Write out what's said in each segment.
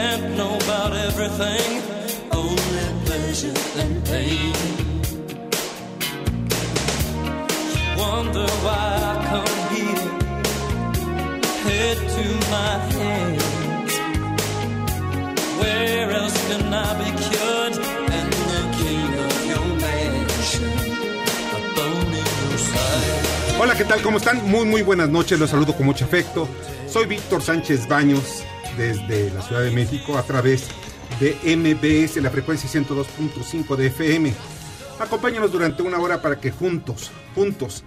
Can't know about everything, only pleasure and pain. Wonder why I come here, head to my hands. Where else can I be cured? And the king of your mansion. Hola, ¿qué tal? ¿Cómo están? Muy, muy buenas noches. Los saludo con mucho afecto. Soy Víctor Sánchez Baños desde la Ciudad de México a través de MBS, la frecuencia 102.5 de FM. Acompáñanos durante una hora para que juntos, juntos,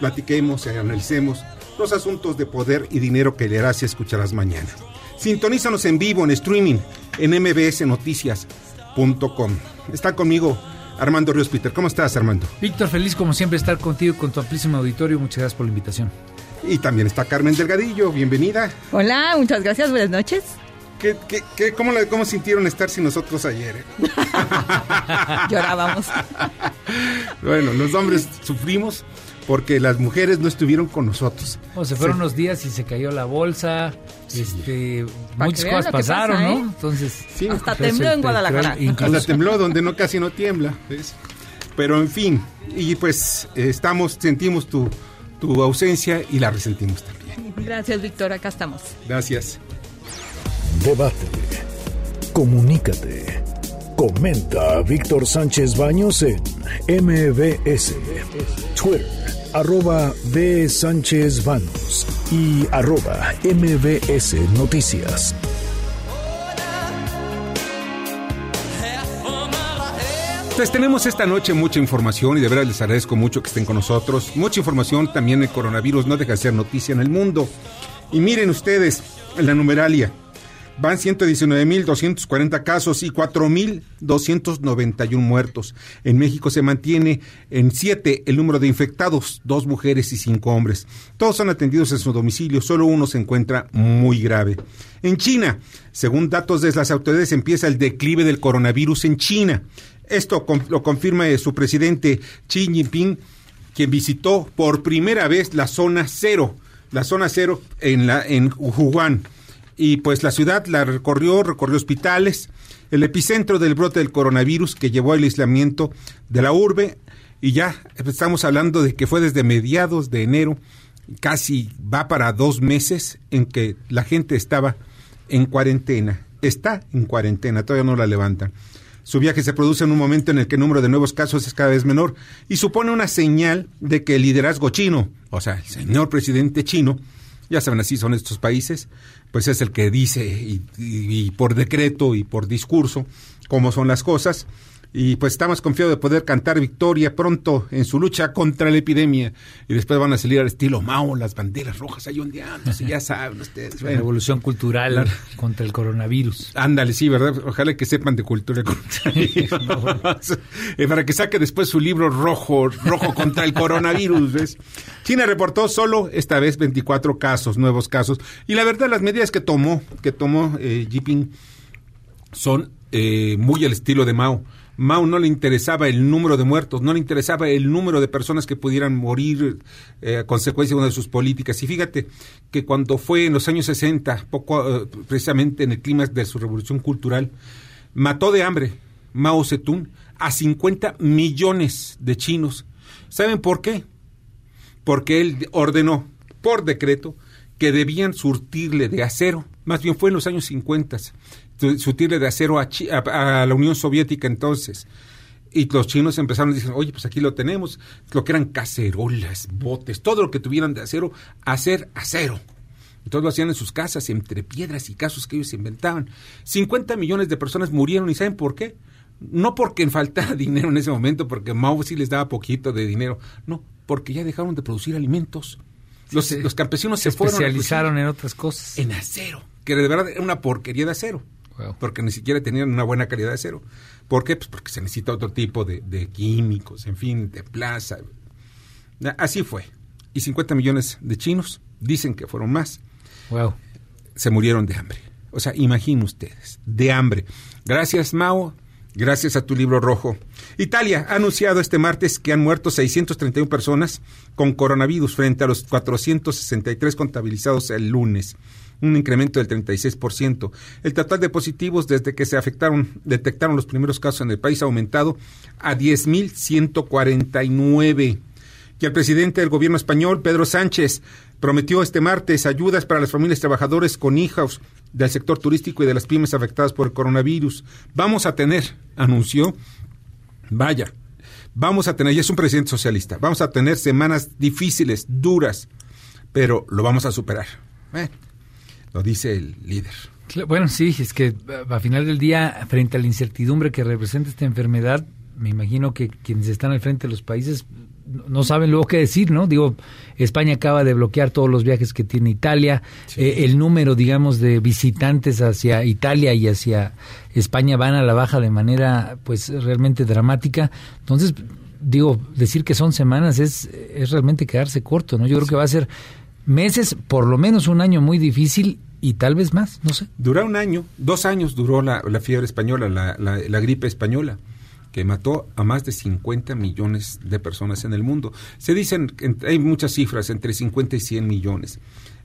platiquemos y analicemos los asuntos de poder y dinero que leerás y escucharás mañana. Sintonízanos en vivo, en streaming, en mbsnoticias.com. Está conmigo Armando Ríos Peter. ¿Cómo estás, Armando? Víctor, feliz como siempre estar contigo y con tu amplísimo auditorio. Muchas gracias por la invitación. Y también está Carmen Delgadillo, bienvenida. Hola, muchas gracias, buenas noches. ¿Qué, qué, qué- cómo, la- cómo sintieron estar sin nosotros ayer? eh? Llorábamos. bueno, los hombres sufrimos porque las mujeres no estuvieron con nosotros. Se fueron unos días y se cayó la bolsa. Este, Pa' muchas cosas pasaron, pasa, ¿no? ¿eh? Entonces, Sí, Hasta pues, tembló en Guadalajara. petróleo hasta incluso- tembló donde no casi no tiembla. ¿ves? Pero en fin, y pues estamos, sentimos tu, tu ausencia y la resentimos también. Gracias, Víctor, acá estamos. Gracias. Debate. Comunícate. Comenta a Víctor Sánchez Baños en MBS, Twitter, arroba B. Sánchez Baños y arroba MBS Noticias. Ahead. Pues tenemos esta noche mucha información y de verdad les agradezco mucho que estén con nosotros. Mucha información también el coronavirus no deja de ser noticia en el mundo. Y miren ustedes, en la numeralia, van 119.240 casos y 4.291 muertos. En México se mantiene en 7 el número de infectados, dos mujeres y cinco hombres. Todos son atendidos en su domicilio, solo uno se encuentra muy grave. En China, según datos de las autoridades, empieza el declive del coronavirus en China. Esto lo confirma eh, su presidente Xi Jinping, quien visitó por primera vez la zona cero, la zona cero en, la, en Wuhan. Y pues la ciudad la recorrió, recorrió hospitales, el epicentro del brote del coronavirus que llevó al aislamiento de la urbe. Y ya estamos hablando de que fue desde mediados de enero, casi va para dos meses en que la gente estaba en cuarentena. Está en cuarentena, todavía no la levantan. Su viaje se produce en un momento en el que el número de nuevos casos es cada vez menor y supone una señal de que el liderazgo chino, o sea, el señor presidente chino, ya saben, así son estos países, pues es el que dice y, por decreto y por discurso cómo son las cosas. Y pues estamos confiados de poder cantar victoria pronto en su lucha contra la epidemia. Y después van a salir al estilo Mao, las banderas rojas ahí ondeándose, ya saben ustedes. la Bueno, revolución cultural contra el coronavirus. Ándale, sí, ¿verdad? Ojalá que sepan de cultura contra Eh, Para que saque después su libro rojo, rojo contra el coronavirus, ¿ves? China reportó solo esta vez 24 casos, nuevos casos. Y la verdad, las medidas que tomó, que tomó eh, Jinping son eh, muy al estilo de Mao. Mao no le interesaba el número de muertos, no le interesaba el número de personas que pudieran morir eh, a consecuencia de una de sus políticas. Y fíjate que cuando fue en los años 60, poco eh, precisamente en el clima de su revolución cultural, mató de hambre Mao Zedong a 50 millones de chinos. ¿Saben por qué? Porque él ordenó por decreto que debían surtirle de acero, más bien fue en los años 50, su- surtirle de acero a, Chi- a- a la Unión Soviética entonces. Y los chinos empezaron a decir, oye, pues aquí lo tenemos, lo que eran cacerolas, botes, todo lo que tuvieran de acero, hacer acero. Entonces lo hacían en sus casas, entre piedras y casos que ellos inventaban. 50 millones de personas murieron y ¿saben por qué? No porque faltara dinero en ese momento, porque Mao sí les daba poquito de dinero, no, porque ya dejaron de producir alimentos. Los, Sí, los campesinos se, se fueron a especializaron en otras cosas. en acero, que de verdad era una porquería de acero, Wow. porque ni siquiera tenían una buena calidad de acero. ¿Por qué? Pues porque se necesita otro tipo de, de químicos, en fin, de plaza. Así fue. Y 50 millones de chinos, dicen que fueron más, Wow. se murieron de hambre. O sea, imaginen ustedes, de hambre. Gracias, Mao. Gracias a tu libro rojo. Italia ha anunciado este martes que han muerto 631 personas con coronavirus frente a los 463 contabilizados el lunes, un incremento del 36%. El total de positivos desde que se afectaron, detectaron los primeros casos en el país ha aumentado a 10.149 que el presidente del gobierno español, Pedro Sánchez, prometió este martes ayudas para las familias trabajadores con hijos del sector turístico y de las pymes afectadas por el coronavirus. Vamos a tener, anunció, vaya, vamos a tener, y es un presidente socialista, vamos a tener semanas difíciles, duras, pero lo vamos a superar. Lo dice el líder. Bueno, sí, es que a final del día, frente a la incertidumbre que representa esta enfermedad, me imagino que quienes están al frente de los países no- saben luego qué decir, ¿no? Digo, España acaba de bloquear todos los viajes que tiene Italia, eh, el número, digamos, de visitantes hacia Italia y hacia España van a la baja de manera, pues, realmente dramática. Entonces, digo, decir que son semanas es, es realmente quedarse corto, ¿no? Yo creo que va a ser meses, por lo menos un año muy difícil y tal vez más, no sé. Duró un año, dos años duró la, la fiebre española, la, la- la gripe española, que mató a más de 50 millones de personas en el mundo. Se dicen, hay muchas cifras, entre 50 y 100 millones.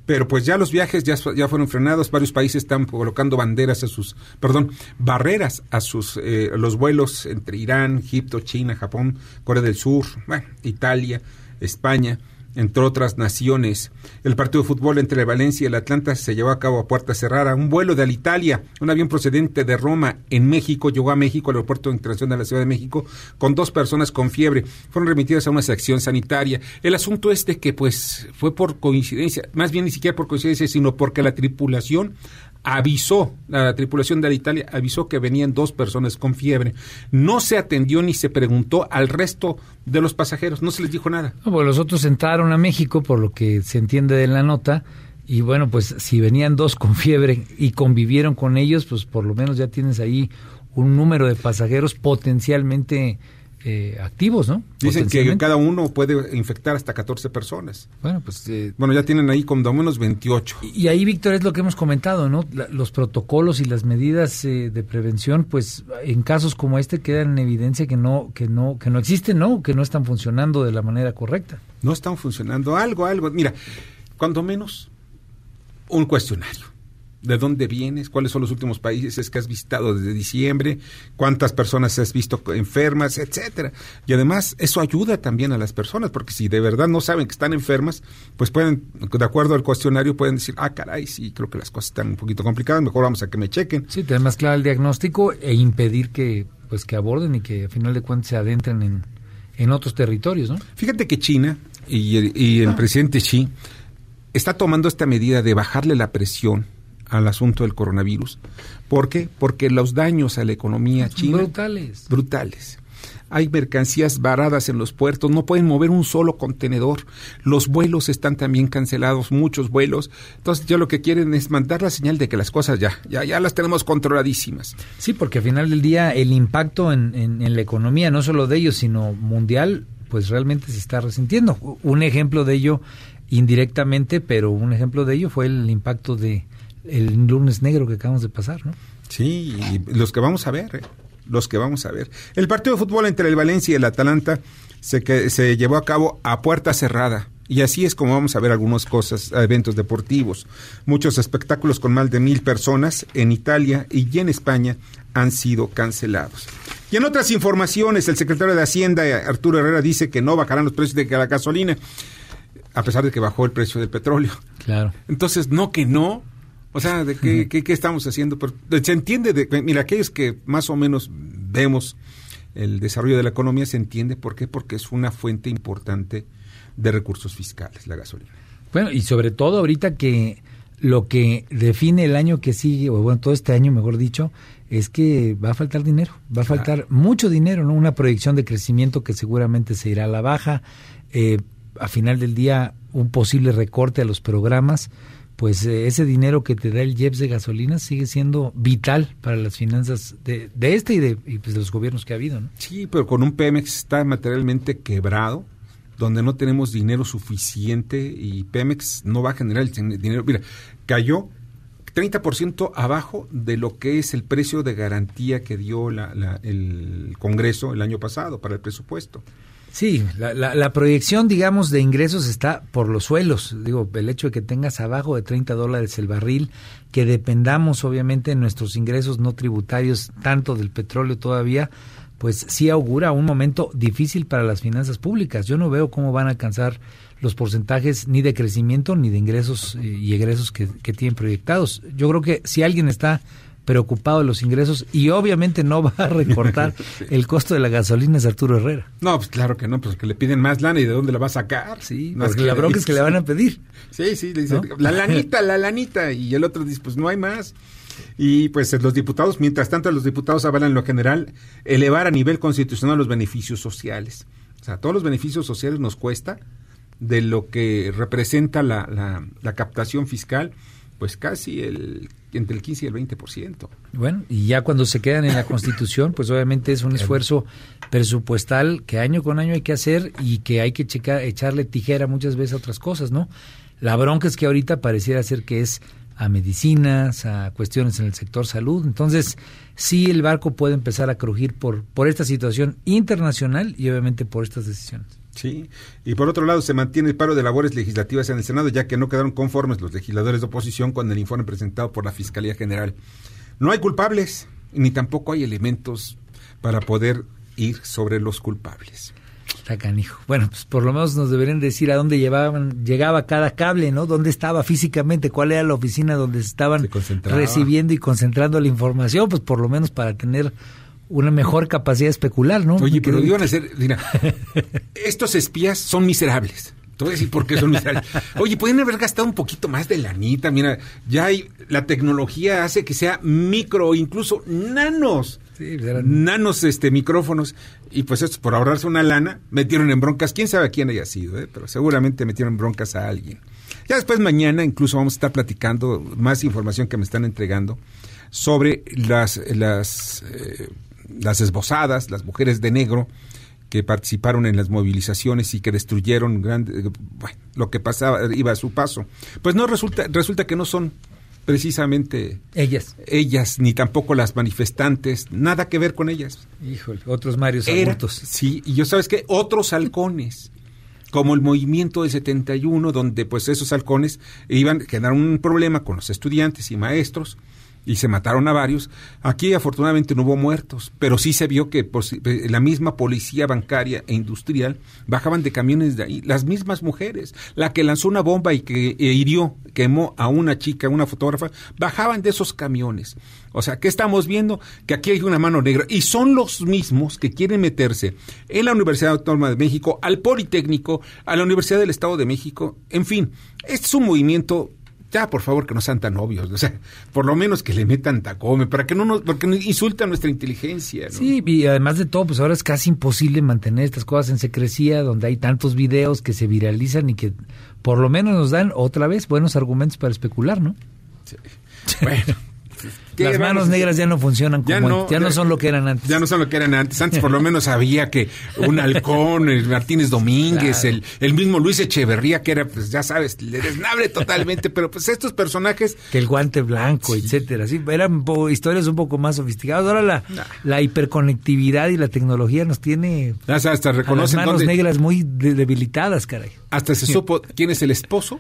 Pero pues ya los viajes ya, ya fueron frenados, varios países están colocando banderas a sus, perdón, barreras a sus, eh, los vuelos entre Irán, Egipto, China, Japón, Corea del Sur, bueno, Italia, España entre otras naciones. El partido de fútbol entre el Valencia y el Atlanta se llevó a cabo a puerta cerrada. Un vuelo de Alitalia, un avión procedente de Roma en México, llegó a México, al aeropuerto internacional de la Ciudad de México, con dos personas con fiebre. Fueron remitidas a una sección sanitaria. El asunto es de que, pues, fue por coincidencia, más bien ni siquiera por coincidencia, sino porque la tripulación avisó, la tripulación de Alitalia avisó que venían dos personas con fiebre. No se atendió ni se preguntó al resto de los pasajeros, no se les dijo nada. No, pues los otros entraron a México, por lo que se entiende de la nota, y bueno, pues si venían dos con fiebre y convivieron con ellos, pues por lo menos ya tienes ahí un número de pasajeros potencialmente eh, activos, ¿no? Dicen que cada uno puede infectar hasta 14 personas. Bueno, pues... eh, Bueno, ya tienen ahí como menos 28. y ahí, Víctor, es lo que hemos comentado, ¿no? La- los protocolos y las medidas eh, de prevención, pues en casos como este quedan en evidencia que no, que no, que no existen, ¿no? Que no están funcionando de la manera correcta. No están funcionando algo, algo. Mira, cuando menos un cuestionario. ¿De dónde vienes? ¿Cuáles son los últimos países que has visitado desde diciembre? ¿Cuántas personas has visto enfermas? Etcétera. Y además, eso ayuda también a las personas, porque si de verdad no saben que están enfermas, pues pueden, de acuerdo al cuestionario, pueden decir, ah, caray, sí, creo que las cosas están un poquito complicadas, mejor vamos a que me chequen. Sí, tener más claro el diagnóstico e impedir que pues que aborden y que a final de cuentas se adentren en, en otros territorios, ¿no? Fíjate que China y el, y el presidente Xi está tomando esta medida de bajarle la presión al asunto del coronavirus. ¿Por qué? Porque los daños a la economía Son china brutales. brutales. Hay mercancías varadas en los puertos, no pueden mover un solo contenedor. Los vuelos están también cancelados, muchos vuelos. Entonces, ya lo que quieren es mandar la señal de que las cosas ya, ya, ya las tenemos controladísimas. Sí, porque al final del día el impacto en, en- en la economía, no solo de ellos, sino mundial, pues realmente se está resintiendo. Un ejemplo de ello, indirectamente, pero un ejemplo de ello fue el impacto de el lunes negro que acabamos de pasar, ¿no? Sí, y los que vamos a ver, eh, los que vamos a ver. El partido de fútbol entre el Valencia y el Atalanta se, que, se llevó a cabo a puerta cerrada. Y así es como vamos a ver algunas cosas, eventos deportivos. Muchos espectáculos con más de mil personas en Italia y en España han sido cancelados. Y en otras informaciones, el secretario de Hacienda, Arturo Herrera, dice que no bajarán los precios de la gasolina, a pesar de que bajó el precio del petróleo. Claro. Entonces, no que no. O sea, ¿de qué, qué, qué estamos haciendo? Pero se entiende, de, mira, aquellos que más o menos vemos el desarrollo de la economía, se entiende por qué, porque es una fuente importante de recursos fiscales, la gasolina. Bueno, y sobre todo ahorita que lo que define el año que sigue, o bueno, todo este año, mejor dicho, es que va a faltar dinero, va a faltar mucho dinero, ¿no? Una proyección de crecimiento que seguramente se irá a la baja. Eh, a final del día un posible recorte a los programas, pues eh, ese dinero que te da el IEPS de gasolina sigue siendo vital para las finanzas de, de este y de, pues, de los gobiernos que ha habido. ¿no? Sí, pero con un Pemex está materialmente quebrado, donde no tenemos dinero suficiente y Pemex no va a generar el dinero. Mira, cayó 30% abajo de lo que es el precio de garantía que dio la, la, el Congreso el año pasado para el presupuesto. Sí, la, la, la, proyección, digamos, de ingresos está por los suelos. Digo, el hecho de que tengas abajo de 30 dólares el barril, que dependamos obviamente en nuestros ingresos no tributarios tanto del petróleo todavía, pues sí augura un momento difícil para las finanzas públicas. Yo no veo cómo van a alcanzar los porcentajes ni de crecimiento ni de ingresos y egresos que, que tienen proyectados. Yo creo que si alguien está preocupado de los ingresos y obviamente no va a recortar sí. el costo de la gasolina es Arturo Herrera. No, pues claro que no, pues que le piden más lana y de dónde la va a sacar. Sí, más que la bronca es que le van a pedir. Sí, sí, le dice, ¿no? la lanita, la lanita y el otro dice, pues no hay más. Y pues los diputados, mientras tanto los diputados avalan en lo general elevar a nivel constitucional los beneficios sociales. O sea, todos los beneficios sociales nos cuesta de lo que representa la, la, la captación fiscal, pues casi el entre el 15 y el 20%. Bueno, y ya cuando se quedan en la Constitución, pues obviamente es un esfuerzo presupuestal que año con año hay que hacer y que hay que checar, echarle tijera muchas veces a otras cosas, ¿no? La bronca es que ahorita pareciera ser que es a medicinas, a cuestiones en el sector salud. Entonces, sí el barco puede empezar a crujir por, por esta situación internacional y obviamente por estas decisiones. Sí, y por otro lado se mantiene el paro de labores legislativas en el Senado, ya que no quedaron conformes los legisladores de oposición con el informe presentado por la Fiscalía General. No hay culpables, ni tampoco hay elementos para poder ir sobre los culpables. Está canijo. Bueno, pues por lo menos nos deberían decir a dónde llevaban, llegaba cada cable, ¿no? ¿Dónde estaba físicamente? ¿Cuál era la oficina donde estaban Se recibiendo y concentrando la información? Pues por lo menos para tener una mejor capacidad de especular, ¿no? Oye, pero iban a ser, mira, estos espías son miserables. Te voy a decir por qué son miserables. Oye, pueden haber gastado un poquito más de lanita, mira, ya hay, la tecnología hace que sea micro, incluso nanos. Sí, eran... nanos este micrófonos y pues esto por ahorrarse una lana metieron en broncas quién sabe a quién haya sido ¿eh? pero seguramente metieron en broncas a alguien ya después mañana incluso vamos a estar platicando más información que me están entregando sobre las las eh, las esbozadas, las mujeres de negro que participaron en las movilizaciones y que destruyeron grande, bueno, lo que pasaba iba a su paso. Pues no resulta resulta que no son precisamente ellas. ellas ni tampoco las manifestantes nada que ver con ellas. Híjole otros marios adultos. sí y yo sabes qué otros halcones como el movimiento del 71 donde pues esos halcones iban generaron un problema con los estudiantes y maestros y se mataron a varios. Aquí afortunadamente no hubo muertos, pero sí se vio que pues, la misma policía bancaria e industrial bajaban de camiones de ahí, las mismas mujeres, la que lanzó una bomba y que e hirió, quemó a una chica, una fotógrafa, bajaban de esos camiones. O sea, ¿qué estamos viendo? Que aquí hay una mano negra y son los mismos que quieren meterse en la Universidad Autónoma de México, al Politécnico, a la Universidad del Estado de México, en fin, este es un movimiento ya por favor que no sean tan obvios, o sea, por lo menos que le metan tacome, para que no nos, porque no insultan nuestra inteligencia. ¿no? Sí, y además de todo, pues ahora es casi imposible mantener estas cosas en secrecía, donde hay tantos videos que se viralizan y que por lo menos nos dan otra vez buenos argumentos para especular, ¿no? Sí. Bueno. Las manos negras ya no funcionan como ya no, ya, ya no son lo que eran antes. Ya no son lo que eran antes. Antes por lo menos había que un halcón, el Martínez Domínguez, claro. el, el mismo Luis Echeverría, que era, pues ya sabes, le desnabre totalmente, pero pues estos personajes... Que el guante blanco, sí. etcétera. Sí, eran historias un poco más sofisticadas. Ahora la, nah. la hiperconectividad y la tecnología nos tiene hasta, hasta reconocen las manos dónde, negras muy debilitadas, caray. Hasta se supo quién es el esposo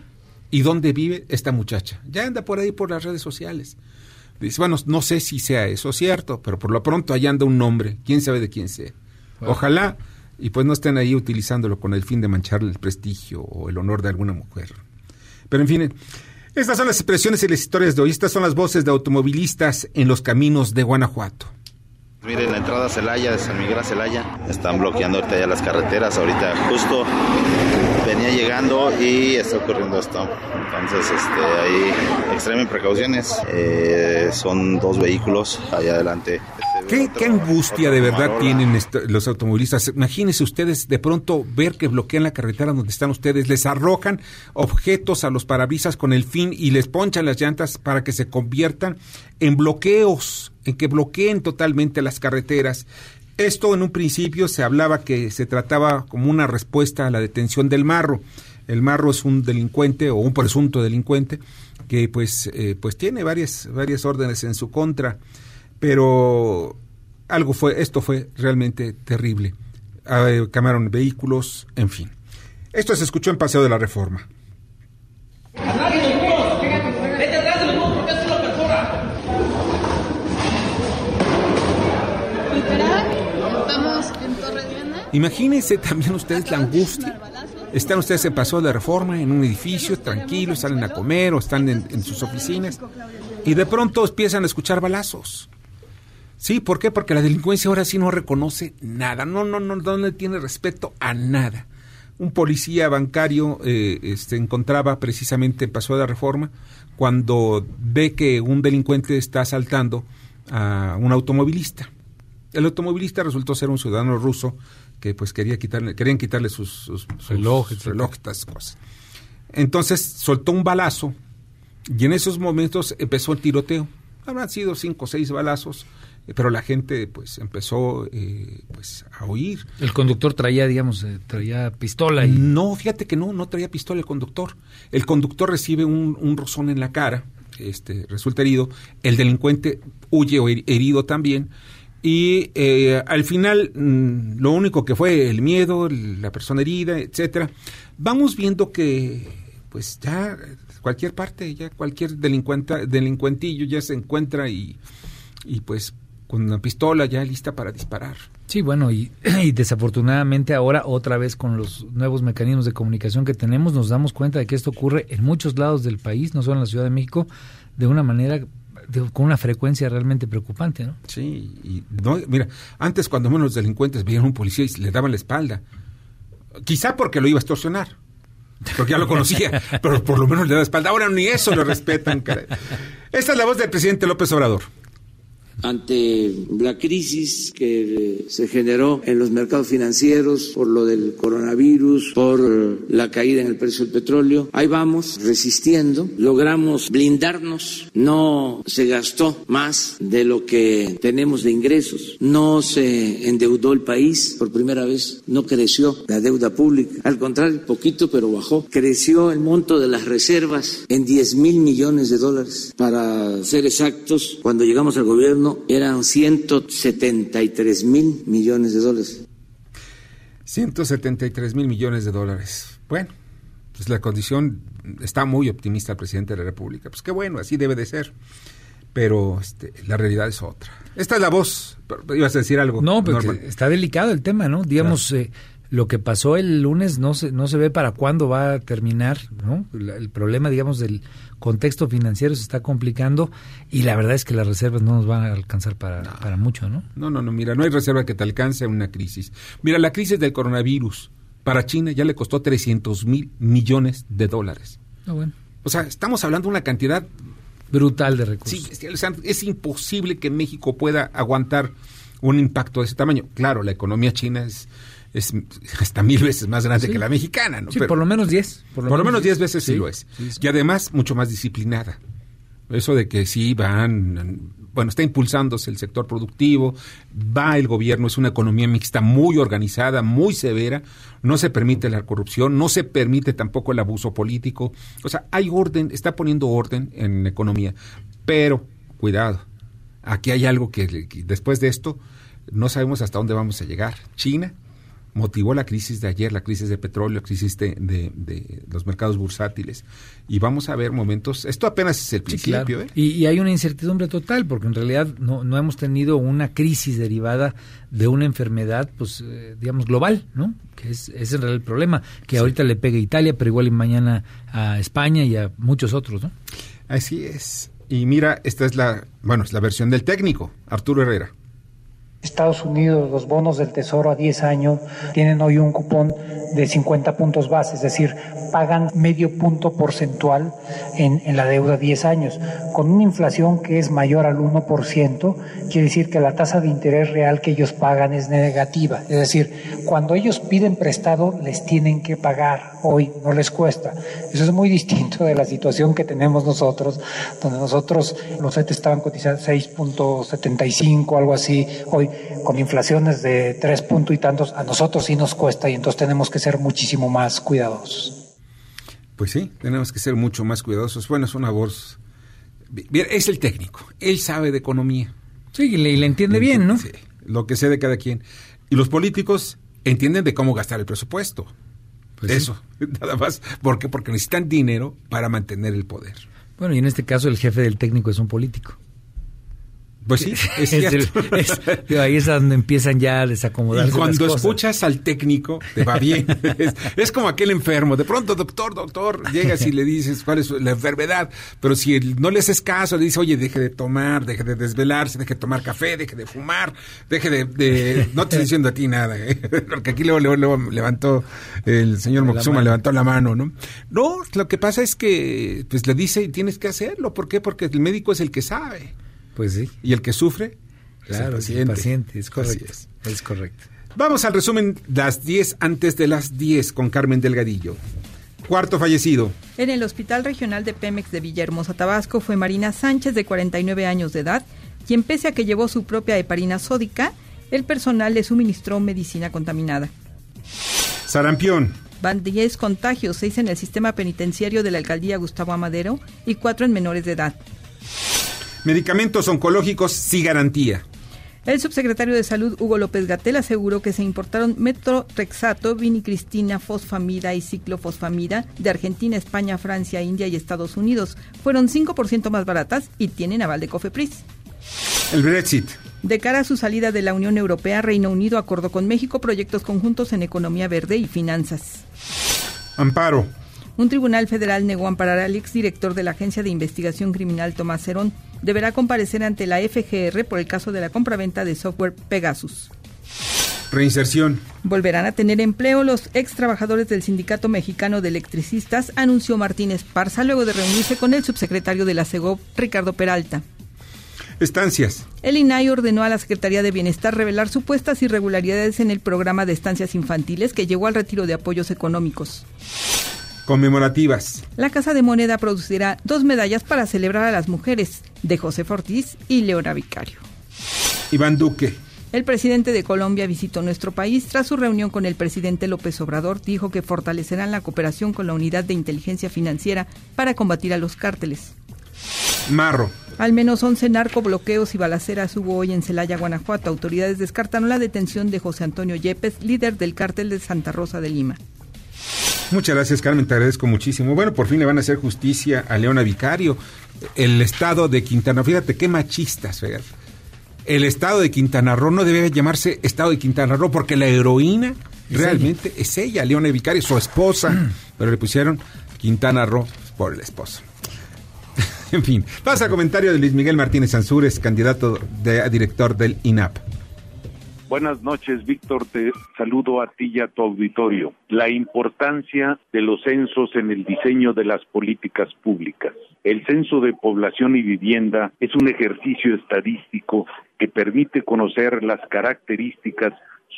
y dónde vive esta muchacha. Ya anda por ahí por las redes sociales. Dice, bueno, no sé si sea eso cierto, pero por lo pronto allá anda un nombre, quién sabe de quién sea. Ojalá y pues no estén ahí utilizándolo con el fin de mancharle el prestigio o el honor de alguna mujer. Pero en fin, estas son las expresiones y las historias de hoy. Estas son las voces de automovilistas en los caminos de Guanajuato. Miren, la entrada a Celaya, de San Miguel a Celaya, están bloqueando ahorita ya las carreteras. Ahorita justo venía llegando y está ocurriendo esto. Entonces, este, ahí extremen precauciones. Eh, son dos vehículos allá adelante. ¿Qué, Otro- qué angustia de verdad Marola. tienen esto- los automovilistas. Imagínense ustedes de pronto ver que bloquean la carretera donde están ustedes, les arrojan objetos a los parabrisas con el fin y les ponchan las llantas para que se conviertan en bloqueos, en que bloqueen totalmente las carreteras. Esto en un principio se hablaba que se trataba como una respuesta a la detención del marro. El marro es un delincuente o un presunto delincuente que pues, eh, pues tiene varias, varias órdenes en su contra pero algo fue, esto fue realmente terrible. Eh, quemaron vehículos, en fin. Esto se escuchó en Paseo de la Reforma. Estamos en Torre Diana. Imagínense también ustedes la angustia. Están ustedes en Paseo de la Reforma, en un edificio, tranquilos, salen a comer o están en, en sus oficinas y de pronto empiezan a escuchar balazos. Sí, ¿por qué? Porque la delincuencia ahora sí no reconoce nada, no, no, no, no le tiene respeto a nada. Un policía bancario eh, este, encontraba precisamente en Paseo de la Reforma cuando ve que un delincuente está asaltando a un automovilista. El automovilista resultó ser un ciudadano ruso que pues quería quitarle, querían quitarle sus, sus, sus Relojes, estas cosas. Entonces soltó un balazo y en esos momentos empezó el tiroteo. Habrán sido cinco o seis balazos, eh, pero la gente pues empezó eh, pues a oír. El conductor traía, digamos, eh, traía pistola y... No, fíjate que no, no traía pistola el conductor. El conductor recibe un, un rozón en la cara, este, resulta herido. El delincuente huye o her- herido también. Y eh, al final, mm, lo único que fue el miedo, la persona herida, etcétera. Vamos viendo que, pues ya cualquier parte, ya cualquier delincuenta, delincuentillo ya se encuentra y, y pues con una pistola ya lista para disparar. Sí, bueno, y, desafortunadamente ahora otra vez con los nuevos mecanismos de comunicación que tenemos nos damos cuenta de que esto ocurre en muchos lados del país, no solo en la Ciudad de México, de una manera, con una frecuencia realmente preocupante, ¿no? Sí, y no, mira, antes cuando menos los delincuentes veían a un policía y le daban la espalda, quizá porque lo iba a extorsionar, porque ya lo conocía, pero por lo menos le da la espalda. Ahora ni eso lo respetan, caray. Esta es la voz del presidente López Obrador. Ante la crisis que se generó en los mercados financieros por lo del coronavirus, por eh, la caída en el precio del petróleo. Ahí vamos resistiendo, logramos blindarnos, no se gastó más de lo que tenemos de ingresos, no se endeudó el país. Por primera vez, no creció la deuda pública, al contrario, poquito pero bajó, creció el monto de las reservas en 10 mil millones de dólares. Para ser exactos, cuando llegamos al gobierno eran 173 mil millones de dólares. 173 mil millones de dólares. Bueno, pues la condición está muy optimista el presidente de la República. Pues qué bueno, así debe de ser. Pero este, la realidad es otra. Esta es la voz. Pero, ¿Ibas a decir algo? No, pero está delicado el tema, ¿no? Digamos, eh, lo que pasó el lunes no se, no se ve para cuándo va a terminar, ¿no? El problema, digamos, del contexto financiero se está complicando y la verdad es que las reservas no nos van a alcanzar para, para mucho, ¿no? No, no, no, mira, no hay reserva que te alcance a una crisis. Mira, la crisis del coronavirus para China ya le costó 300 mil millones de dólares. Ah, bueno. O sea, estamos hablando de una cantidad Brutal de recursos. Sí, es, es imposible que México pueda aguantar un impacto de ese tamaño. Claro, la economía china es, es hasta mil veces más grande Sí. que la mexicana, ¿no? Sí, Pero- por lo menos 10. por lo menos 10 veces sí, lo es. sí. Y además, mucho más disciplinada. Eso de que sí van, bueno, está impulsándose el sector productivo, va el gobierno, es una economía mixta muy organizada, muy severa, no se permite la corrupción, no se permite tampoco el abuso político. O sea, hay orden, está poniendo orden en la economía. Pero, cuidado, aquí hay algo que, que después de esto no sabemos hasta dónde vamos a llegar. China motivó la crisis de ayer, la crisis de petróleo, la crisis de, de- de los mercados bursátiles. Y vamos a ver momentos, esto apenas es el Sí, principio, claro. ¿eh? y, y hay una incertidumbre total, porque en realidad no, no hemos tenido una crisis derivada de una enfermedad, pues, eh, digamos, global, ¿no? Que es, es en realidad el problema, que ahorita le pega a Italia, pero igual y mañana a España y a muchos otros, ¿no? Así es. Y mira, esta es la, bueno, es la versión del técnico, Arturo Herrera. Estados Unidos, los bonos del Tesoro a 10 años tienen hoy un cupón de 50 puntos base, es decir, pagan medio punto porcentual en, la deuda a 10 años. Con una inflación que es mayor al 1%, quiere decir que la tasa de interés real que ellos pagan es negativa. Es decir, cuando ellos piden prestado, les tienen que pagar. Hoy no les cuesta. Eso es muy distinto de la situación que tenemos nosotros, donde nosotros los CETES estaban cotizados 6.75, algo así. Hoy, con inflaciones de 3 puntos y tantos, a nosotros sí nos cuesta y entonces tenemos que ser muchísimo más cuidadosos. Pues sí, tenemos que ser mucho más cuidadosos. Bueno, es una voz. Es el técnico. Él sabe de economía. Sí, y le, y le entiende bien, ¿no? Sí, lo que sé de cada quien. Y los políticos entienden de cómo gastar el presupuesto. Pues sí. Eso, nada más. ¿Por qué? Porque necesitan dinero para mantener el poder. Bueno, y en este caso el jefe del técnico es un político. Pues sí, es el- es- digo, ahí es donde empiezan ya a desacomodarse Y cuando las cosas. escuchas al técnico, te va bien. es, es como aquel enfermo. De pronto, doctor, doctor, llegas y le dices cuál es la enfermedad. Pero si él no le haces caso, le dices, oye, deje de tomar, deje de desvelarse, deje de tomar café, deje de fumar, deje de... de- no te estoy diciendo a ti nada, ¿eh? porque aquí luego, luego, luego levantó el señor Moctezuma, levantó la mano, ¿no? No, lo que pasa es que pues le dice, tienes que hacerlo. ¿Por qué? Porque el médico es el que sabe. Pues sí, Y el que sufre claro, es es el paciente. es correcto. es. Es. correcto. Vamos al resumen, las 10 antes de las 10 con Carmen Delgadillo. Cuarto fallecido. En el Hospital Regional de Pemex de Villahermosa, Tabasco, fue Marina Sánchez, de 49 años de edad, quien pese a que llevó su propia heparina sódica, el personal le suministró medicina contaminada. Sarampión. Van 10 contagios, 6 en el sistema penitenciario de la alcaldía Gustavo Amadero y 4 en menores de edad. Medicamentos oncológicos sin garantía. El subsecretario de Salud, Hugo López Gatel, aseguró que se importaron metrorexato, vinicristina, fosfamida y ciclofosfamida de Argentina, España, Francia, India y Estados Unidos. Fueron 5% más baratas y tienen aval de Cofepris. El Brexit. De cara a su salida de la Unión Europea, Reino Unido acordó con México proyectos conjuntos en economía verde y finanzas. Amparo. Un tribunal federal negó amparar al exdirector de la Agencia de Investigación Criminal, Tomás Cerón. Deberá comparecer ante la FGR por el caso de la compraventa de software Pegasus. Reinserción. Volverán a tener empleo los ex trabajadores del Sindicato Mexicano de Electricistas, anunció Martínez Parza luego de reunirse con el subsecretario de la CEGOP, Ricardo Peralta. Estancias. El INAI ordenó a la Secretaría de Bienestar revelar supuestas irregularidades en el programa de estancias infantiles que llevó al retiro de apoyos económicos. Conmemorativas. La Casa de Moneda producirá dos medallas para celebrar a las mujeres, de José Ortiz y Leona Vicario. Iván Duque. El presidente de Colombia visitó nuestro país. Tras su reunión con el presidente López Obrador, dijo que fortalecerán la cooperación con la Unidad de Inteligencia Financiera para combatir a los cárteles. Marro. Al menos 11 narcobloqueos y balaceras hubo hoy en Celaya, Guanajuato. Autoridades descartaron la detención de José Antonio Yepes, líder del cártel de Santa Rosa de Lima. Muchas gracias, Carmen, te agradezco muchísimo. Bueno, por fin le van a hacer justicia a Leona Vicario. El estado de Quintana Roo, fíjate qué machistas, fíjate. El estado de Quintana Roo no debe llamarse estado de Quintana Roo porque la heroína Es realmente es ella, Leona Vicario, su esposa, pero le pusieron Quintana Roo por el esposo. en fin, pasa comentario de Luis Miguel Martínez Ansúrez, candidato de, a director del INAP. Buenas noches, Víctor. Te saludo a ti y a tu auditorio. La importancia de los censos en el diseño de las políticas públicas. El censo de población y vivienda es un ejercicio estadístico que permite conocer las características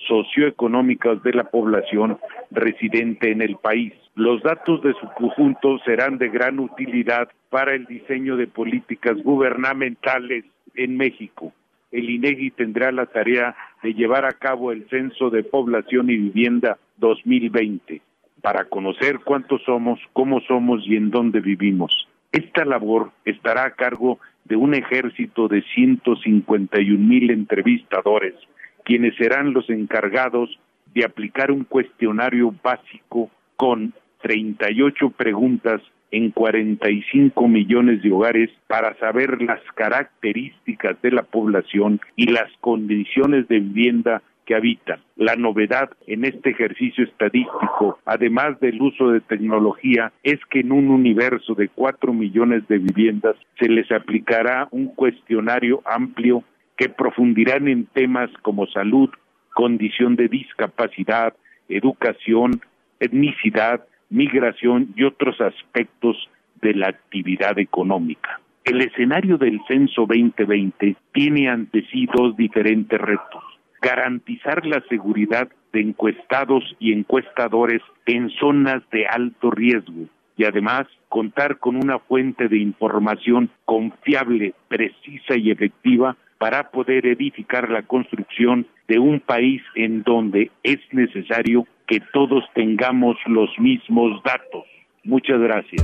socioeconómicas de la población residente en el país. Los datos de su conjunto serán de gran utilidad para el diseño de políticas gubernamentales en México el INEGI tendrá la tarea de llevar a cabo el Censo de Población y Vivienda 2020 para conocer cuántos somos, cómo somos y en dónde vivimos. Esta labor estará a cargo de un ejército de 151 mil entrevistadores, quienes serán los encargados de aplicar un cuestionario básico con 38 preguntas en 45 millones de hogares para saber las características de la población y las condiciones de vivienda que habitan. La novedad en este ejercicio estadístico, además del uso de tecnología, es que en un universo de 4 millones de viviendas se les aplicará un cuestionario amplio que profundirán en temas como salud, condición de discapacidad, educación, etnicidad, migración y otros aspectos de la actividad económica. El escenario del censo 2020 tiene ante sí dos diferentes retos. Garantizar la seguridad de encuestados y encuestadores en zonas de alto riesgo y además contar con una fuente de información confiable, precisa y efectiva para poder edificar la construcción de un país en donde es necesario que todos tengamos los mismos datos. Muchas gracias.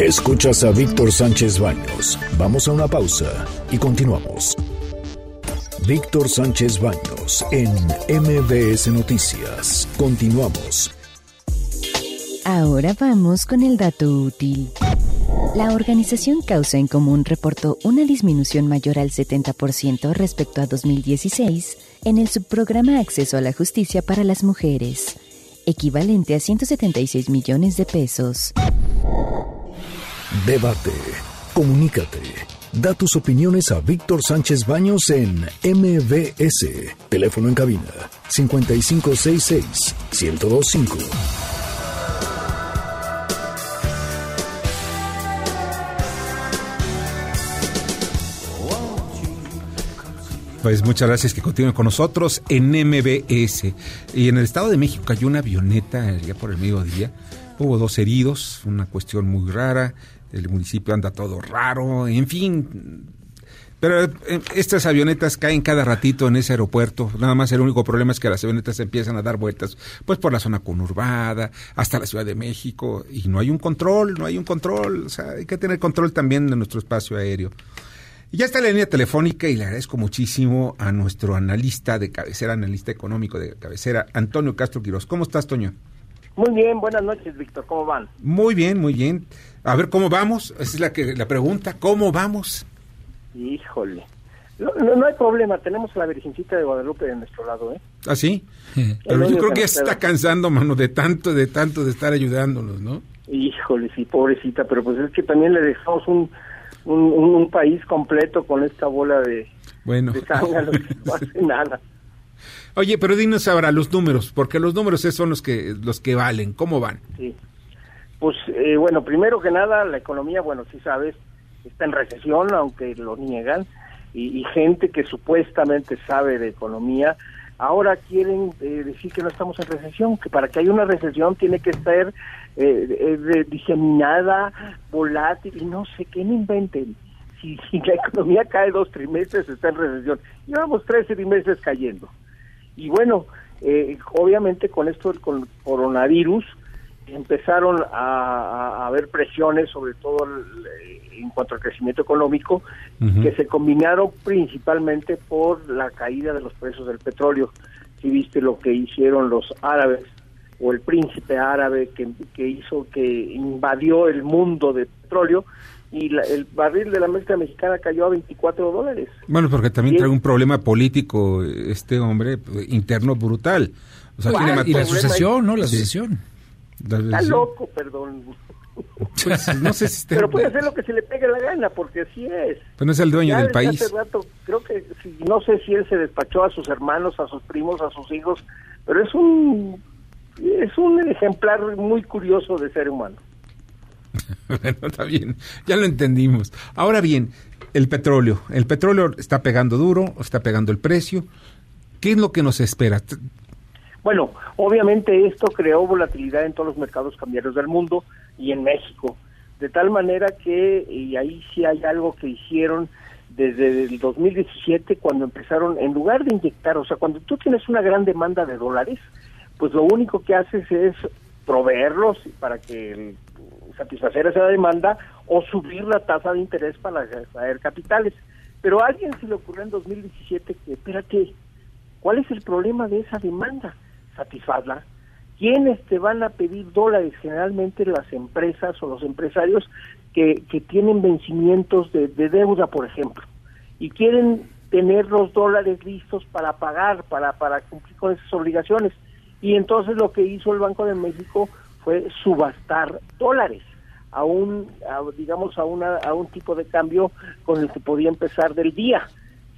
Escuchas a Víctor Sánchez Baños. Vamos a una pausa y continuamos. Víctor Sánchez Baños en MBS Noticias. Continuamos. Ahora vamos con el dato útil. La organización Causa en Común reportó una disminución mayor al 70% respecto a 2016 en el subprograma Acceso a la Justicia para las Mujeres, equivalente a 176 millones de pesos. Debate. Comunícate. Da tus opiniones a Víctor Sánchez Baños en MBS. Teléfono en cabina 5566 1025. Pues muchas gracias que continúen con nosotros en MBS. Y en el Estado de México cayó una avioneta ya por el mediodía. Hubo dos heridos, una cuestión muy rara. El municipio anda todo raro, en fin. Pero eh, estas avionetas caen cada ratito en ese aeropuerto. Nada más el único problema es que las avionetas empiezan a dar vueltas, pues por la zona conurbada, hasta la Ciudad de México, y no hay un control, no hay un control. O sea, hay que tener control también de nuestro espacio aéreo. Y ya está en la línea telefónica y le agradezco muchísimo a nuestro analista de cabecera, analista económico de cabecera, Antonio Castro Quiroz. ¿Cómo estás, Toño? Muy bien, buenas noches, Víctor. ¿Cómo van? Muy bien, muy bien. A ver, ¿cómo vamos? Esa es la, que, la pregunta. ¿Cómo vamos? Híjole. No, no, no hay problema, tenemos a la Virgencita de Guadalupe de nuestro lado, ¿eh? ¿Ah, sí? Pero yo creo que ya se está cansando, mano, de tanto, de tanto de estar ayudándonos, ¿no? Híjole, sí, pobrecita, pero pues es que también le dejamos un, un, un, un país completo con esta bola de, bueno. de que no hace nada. Oye, pero dinos ahora los números, porque los números son los que los que valen. ¿Cómo van? Sí. Pues eh, bueno, primero que nada, la economía, bueno, sí sabes, está en recesión, aunque lo niegan, y, y gente que supuestamente sabe de economía, ahora quieren eh, decir que no estamos en recesión, que para que haya una recesión tiene que ser eh, eh, diseminada, volátil, y no sé qué, no inventen. Si, si la economía cae dos trimestres, está en recesión. Llevamos tres trimestres cayendo. Y bueno, eh, obviamente con esto del con- coronavirus empezaron a, a haber presiones, sobre todo eh, en cuanto al crecimiento económico, que se combinaron principalmente por la caída de los precios del petróleo. Si viste lo que hicieron los árabes o el príncipe árabe que, que hizo que invadió el mundo de petróleo y la- el barril de la mezcla mexicana cayó a 24 dólares. Bueno, porque también Y trae es- un problema político este hombre interno brutal. O sea, tiene y la sucesión, ¿no? La Sí. sucesión. La Está loco, perdón. Pues, no sé si Pero puede hacer lo que se le pegue la gana, porque así es. Pero no es el dueño Ya del país. Hace rato, creo que, si- no sé si él se despachó a sus hermanos, a sus primos, a sus hijos, pero es un es un ejemplar muy curioso de ser humano. bueno, está bien, ya lo entendimos. Ahora bien, el petróleo. El petróleo está pegando duro, está pegando el precio. ¿Qué es lo que nos espera? Bueno, obviamente esto creó volatilidad en todos los mercados cambiarios del mundo y en México, de tal manera que, y ahí sí hay algo que hicieron desde el 2017 cuando empezaron, en lugar de inyectar, o sea, cuando tú tienes una gran demanda de dólares, pues lo único que haces es proveerlos para que el- satisfacer esa demanda o subir la tasa de interés para traer capitales. Pero a alguien se le ocurrió en 2017 que, espérate, ¿cuál es el problema de esa demanda? Satisfazla. ¿Quiénes te van a pedir dólares? Generalmente las empresas o los empresarios que, que tienen vencimientos de, de deuda, por ejemplo, y quieren tener los dólares listos para pagar, para, para cumplir con esas obligaciones. Y entonces lo que hizo el Banco de México fue subastar dólares a un, a, digamos, a, una, a un tipo de cambio con el que podía empezar del día.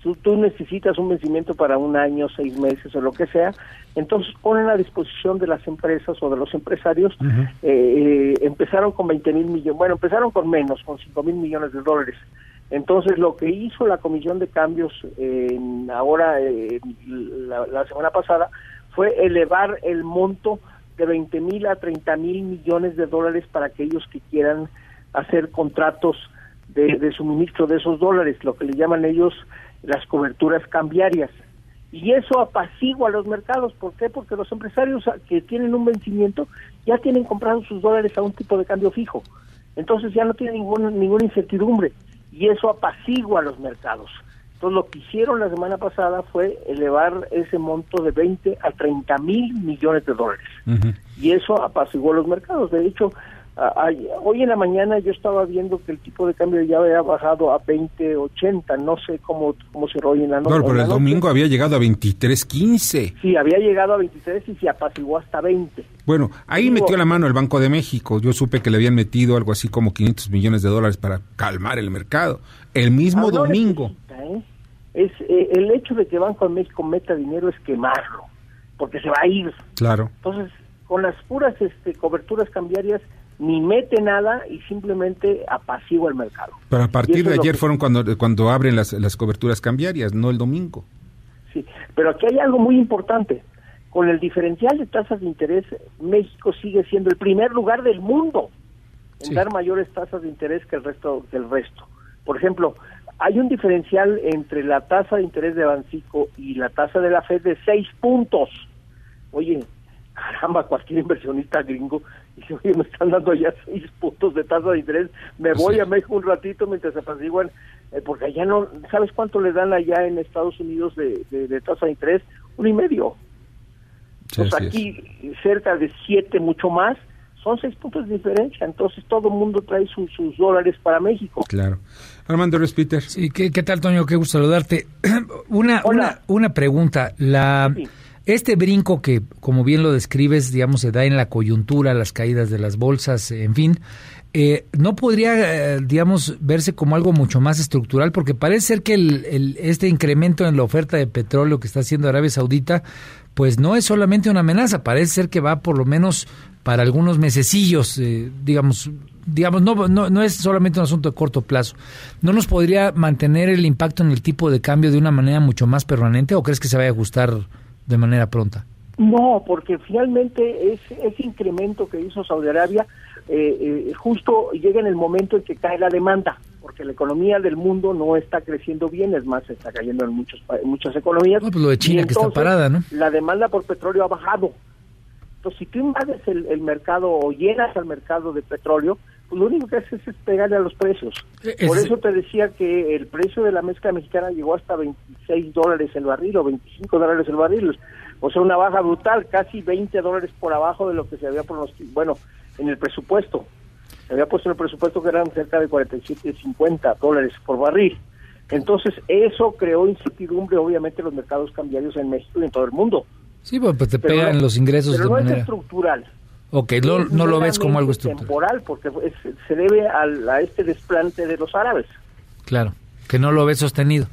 tú, tú necesitas un vencimiento para un año, seis meses o lo que sea, entonces ponen a disposición de las empresas o de los empresarios, eh, eh, empezaron con 20 mil millones, bueno, empezaron con menos, con 5 mil millones de dólares. Entonces, lo que hizo la Comisión de Cambios en- ahora, eh, la, la semana pasada, fue elevar el monto de 20 mil a 30 mil millones de dólares para aquellos que quieran hacer contratos de, de suministro de esos dólares, lo que le llaman ellos las coberturas cambiarias. Y eso apacigua a los mercados. ¿Por qué? Porque los empresarios que tienen un vencimiento ya tienen comprados sus dólares a un tipo de cambio fijo. Entonces ya no tienen ninguna, ninguna incertidumbre. Y eso apacigua a los mercados. Entonces lo que hicieron la semana pasada fue elevar ese monto de 20 a 30 mil millones de dólares. Y eso apaciguó los mercados. De hecho, a- ay- hoy en la mañana yo estaba viendo que el tipo de cambio ya había bajado a 20.80. No sé cómo, cómo cerró hoy en la, no- No, pero el noche. domingo había llegado a 23.15. Sí, había llegado a 23 y se apaciguó hasta 20. Bueno, ahí Digo- metió la mano el Banco de México. Yo supe que le habían metido algo así como 500 millones de dólares para calmar el mercado. El mismo no domingo. necesita, ¿eh? Es, eh, el hecho de que Banco de México meta dinero es quemarlo, porque se va a ir. Claro. Entonces, con las puras este, coberturas cambiarias, ni mete nada y simplemente apacigua el mercado. Pero a partir de ayer que- fueron cuando, cuando abren las, las coberturas cambiarias, no el domingo. Sí, pero aquí hay algo muy importante. Con el diferencial de tasas de interés, México sigue siendo el primer lugar del mundo en Sí. dar mayores tasas de interés que el resto que el resto. Por ejemplo, hay un diferencial entre la tasa de interés de Bancico y la tasa de la Fed de seis puntos. Oye, caramba, cualquier inversionista gringo dice, oye, me están dando ya seis puntos de tasa de interés, me voy a México un ratito mientras se apaciguan, eh, porque allá no, ¿sabes cuánto le dan allá en Estados Unidos de, de- de tasa de interés? Un y medio. Sí, Pues aquí cerca de siete, mucho más, son seis puntos de diferencia, entonces todo el mundo trae sus dólares para México. Claro. Armando Respiter. Sí, ¿qué, qué tal, Toño? Qué gusto saludarte. una, una, una pregunta. La, este brinco que, como bien lo describes, digamos, se da en la coyuntura, las caídas de las bolsas, en fin, eh, ¿no podría, eh, digamos, verse como algo mucho más estructural? Porque parece ser que el, este incremento en la oferta de petróleo que está haciendo Arabia Saudita, pues no es solamente una amenaza, parece ser que va por lo menos para algunos mesecillos, eh, digamos, digamos no es solamente un asunto de corto plazo. ¿No nos podría mantener el impacto en el tipo de cambio de una manera mucho más permanente o crees que se vaya a ajustar de manera pronta? No, porque finalmente ese, ese incremento que hizo Saudi Arabia eh, eh, justo llega en el momento en que cae la demanda, porque la economía del mundo no está creciendo bien, es más, está cayendo en, muchos, en muchas economías. No, pues lo de China que está parada, ¿no? La demanda por petróleo ha bajado. Entonces, si tú invades el, el mercado o llenas al mercado de petróleo, pues lo único que haces es pegarle a los precios. Es- Por eso te decía que el precio de la mezcla mexicana llegó hasta 26 dólares el barril o 25 dólares el barril. O sea, una baja brutal, casi 20 dólares por abajo de lo que se había pronosticado, bueno, en el presupuesto. Se había puesto en el presupuesto que eran cerca de 47, 50 dólares por barril. Entonces, eso creó incertidumbre, obviamente, en los mercados cambiarios en México y en todo el mundo. Sí, pues, pues te Pero pegan los ingresos pero de no es manera... estructural. Ok, no, Es no lo ves como algo estructural. temporal, porque es- se debe al- a este desplante de los árabes. Claro, que no lo ves sostenido.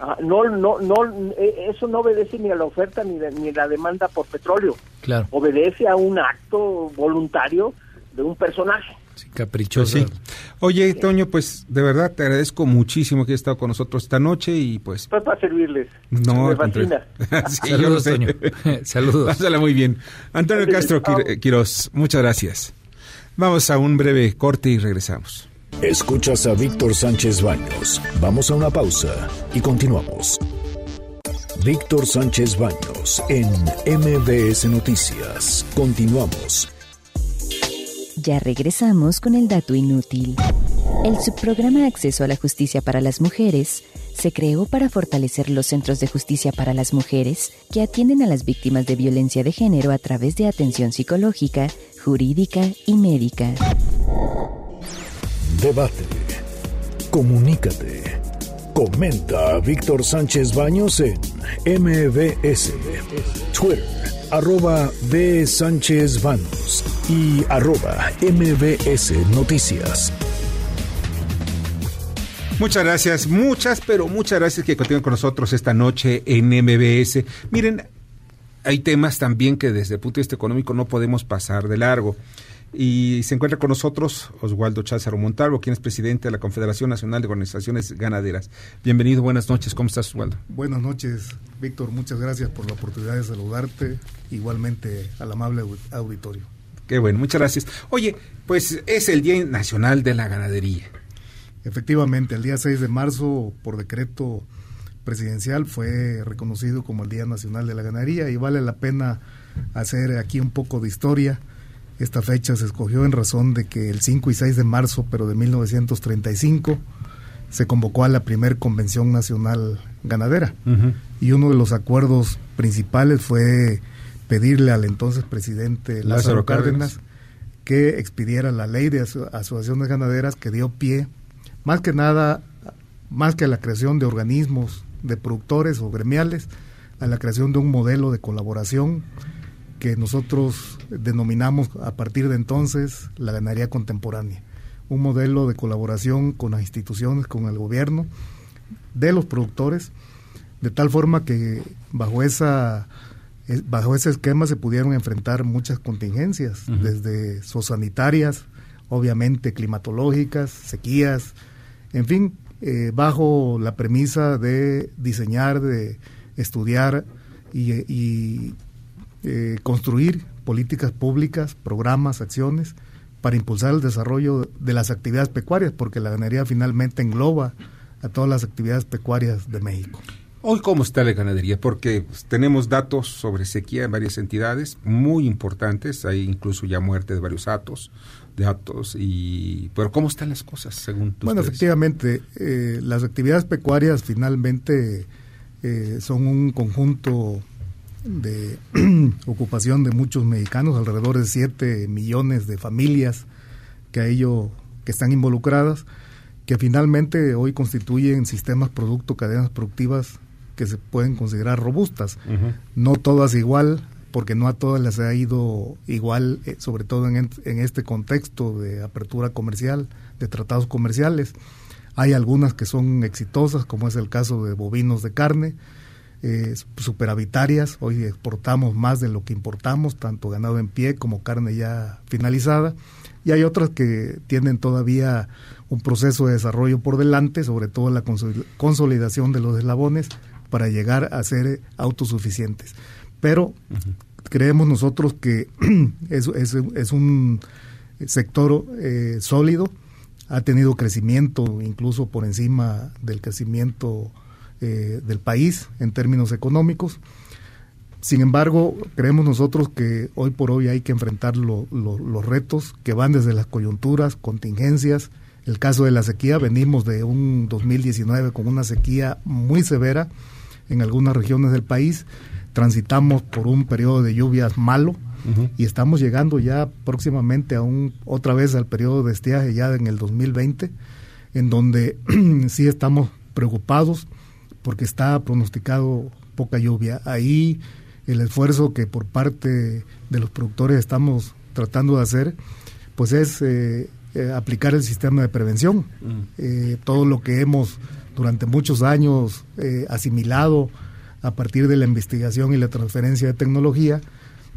Ah, no, no, no, eh, eso no obedece ni a la oferta ni, de- ni a la demanda por petróleo. Claro, Obedece a un acto voluntario de un personaje. caprichoso. Pues sí. Oye, Toño, pues de verdad te agradezco muchísimo que hayas estado con nosotros esta noche y pues Pues para servirles. no, Me fascina. Sí, Saludos. Toño. Saludos. Pásala muy bien. Antonio Castro chao. Quir- Quirós, muchas gracias. Vamos a un breve corte y regresamos. Escuchas a Víctor Sánchez Baños. Vamos a una pausa y continuamos. Víctor Sánchez Baños en MBS Noticias. Continuamos. Ya regresamos con el dato inútil. El subprograma Acceso a la Justicia para las Mujeres se creó para fortalecer los centros de justicia para las mujeres que atienden a las víctimas de violencia de género a través de atención psicológica, jurídica y médica. Debate. Comunícate. Comenta a Víctor Sánchez Baños en MBS. Twitter, arroba B. Sánchez Baños y arroba MBS Noticias. Muchas gracias, muchas, pero muchas gracias que continúen con nosotros esta noche en MBS. Miren, hay temas también que desde el punto de vista económico no podemos pasar de largo. Y se encuentra con nosotros Oswaldo Cházaro Montalvo, quien es presidente de la Confederación Nacional de Organizaciones Ganaderas. Bienvenido, buenas noches. ¿Cómo estás, Oswaldo? Buenas noches, Víctor. Muchas gracias por la oportunidad de saludarte, igualmente al amable auditorio. Qué bueno, muchas gracias. Oye, pues es el Día Nacional de la Ganadería. Efectivamente, el día 6 de marzo, por decreto presidencial, fue reconocido como el Día Nacional de la Ganadería y vale la pena hacer aquí un poco de historia esta fecha se escogió en razón de que el 5 y 6 de marzo, pero de 1935, se convocó a la primer Convención Nacional Ganadera. Y uno de los acuerdos principales fue pedirle al entonces presidente Lázaro, Cárdenas, que expidiera la ley de asociaciones ganaderas que dio pie, más que nada, más que a la creación de organismos de productores o gremiales, a la creación de un modelo de colaboración que nosotros denominamos a partir de entonces la ganadería contemporánea, un modelo de colaboración con las instituciones, con el gobierno, de los productores, de tal forma que bajo esa bajo ese esquema se pudieron enfrentar muchas contingencias, desde sociosanitarias, obviamente climatológicas, sequías, en fin, eh, bajo la premisa de diseñar, de estudiar y eh, construir políticas públicas, programas, acciones para impulsar el desarrollo de las actividades pecuarias, porque la ganadería finalmente engloba a todas las actividades pecuarias de México. Hoy, ¿cómo está la ganadería? Porque pues, tenemos datos sobre sequía en varias entidades muy importantes, hay incluso ya muerte de varios atos, de atos, y, pero ¿cómo están las cosas según tú? Bueno, efectivamente, eh, las actividades pecuarias finalmente eh, son un conjunto de ocupación de muchos mexicanos, alrededor de 7 millones de familias que a ello que están involucradas, que finalmente hoy constituyen sistemas producto, cadenas productivas que se pueden considerar robustas. No todas igual, porque no a todas les ha ido igual, eh, sobre todo en, en este contexto de apertura comercial, de tratados comerciales. Hay algunas que son exitosas, como es el caso de bovinos de carne, eh, superavitarias. Hoy exportamos más de lo que importamos, tanto ganado en pie como carne ya finalizada. Y hay otras que tienen todavía un proceso de desarrollo por delante, sobre todo la consolidación de los eslabones para llegar a ser autosuficientes. Pero creemos nosotros que es, es, un sector eh, sólido, ha tenido crecimiento incluso por encima del crecimiento eh, del país en términos económicos. Sin embargo, creemos nosotros que hoy por hoy hay que enfrentar los retos que van desde las coyunturas, contingencias. El caso de la sequía, venimos de un 2019 con una sequía muy severa en algunas regiones del país. Transitamos por un periodo de lluvias malo y estamos llegando ya próximamente a un, otra vez al periodo de estiaje ya en el 2020, en donde sí estamos preocupados porque está pronosticado poca lluvia. Ahí el esfuerzo que por parte de los productores estamos tratando de hacer, pues es eh, eh, aplicar el sistema de prevención. Mm. Eh, todo lo que hemos durante muchos años asimilado a partir de la investigación y la transferencia de tecnología,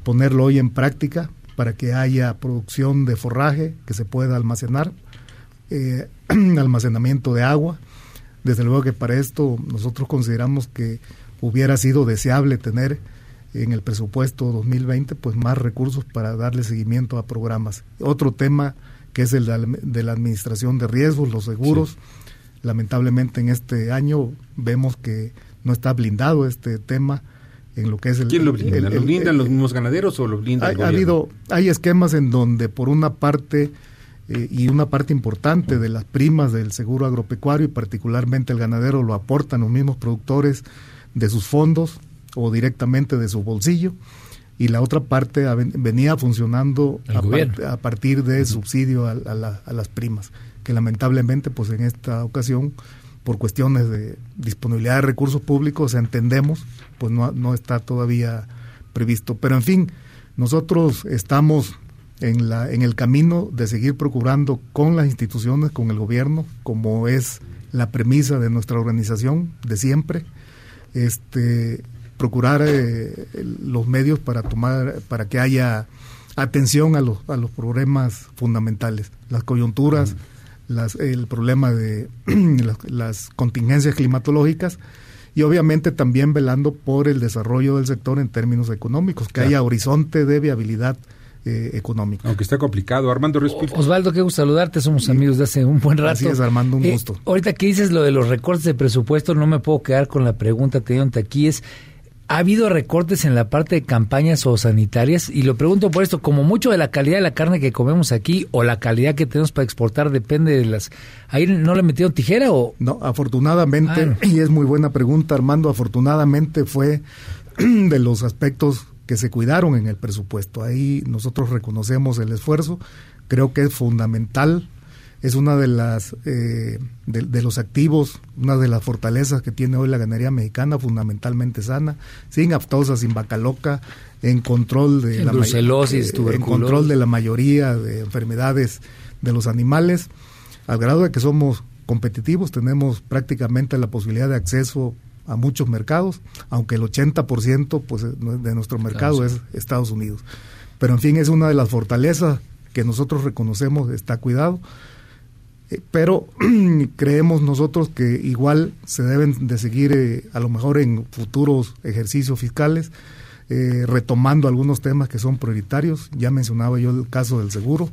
ponerlo hoy en práctica para que haya producción de forraje que se pueda almacenar, almacenamiento de agua, desde luego que para esto nosotros consideramos que hubiera sido deseable tener en el presupuesto 2020 pues más recursos para darle seguimiento a programas. Otro tema que es el de la administración de riesgos, los seguros. Lamentablemente en este año vemos que no está blindado este tema en lo que es el... ¿Quién lo blinda? ¿Lo blindan los mismos ganaderos o lo blinda ha, el ha habido, hay esquemas en donde por una parte eh, y una parte importante de las primas del seguro agropecuario y particularmente el ganadero lo aportan los mismos productores de sus fondos o directamente de su bolsillo y la otra parte venía funcionando a, partir de subsidio a, las primas que lamentablemente pues en esta ocasión por cuestiones de disponibilidad de recursos públicos entendemos pues no, no está todavía previsto. Pero en fin nosotros estamos en, la, en el camino de seguir procurando con las instituciones, con el gobierno, como es la premisa de nuestra organización de siempre, este, procurar eh, los medios para tomar, para que haya atención a los, a los problemas fundamentales, las coyunturas, las, el problema de las, las contingencias climatológicas y obviamente también velando por el desarrollo del sector en términos económicos, que haya horizonte de viabilidad eh, económica. Aunque está complicado. Armando Respil. Osvaldo, qué gusto saludarte, somos amigos de hace un buen rato. Así es, Armando, un Eh, gusto. ahorita que dices lo de los recortes de presupuesto, no me puedo quedar con la pregunta que dieron aquí es, ¿ha habido recortes en la parte de campañas o sanitarias? Y lo pregunto por esto, como mucho de la calidad de la carne que comemos aquí o la calidad que tenemos para exportar depende de las... ¿Ahí no le metieron tijera o...? No, afortunadamente, Ah, y es muy buena pregunta, Armando, afortunadamente fue de los aspectos que se cuidaron en el presupuesto. Ahí nosotros reconocemos el esfuerzo, creo que es fundamental, es una de las eh, de, de los activos, una de las fortalezas que tiene hoy la ganadería mexicana, fundamentalmente sana, sin aftosa, sin vaca loca, en control de la brucelosis, eh, en control de la mayoría de enfermedades de los animales, al grado de que somos competitivos, tenemos prácticamente la posibilidad de acceso a muchos mercados, aunque el 80% pues, de nuestro mercado es Estados Unidos. Pero en fin, es una de las fortalezas que nosotros reconocemos, está cuidado. Eh, Pero creemos nosotros que igual se deben de seguir eh, a lo mejor en futuros ejercicios fiscales, eh, retomando algunos temas que son prioritarios. Ya mencionaba yo el caso del seguro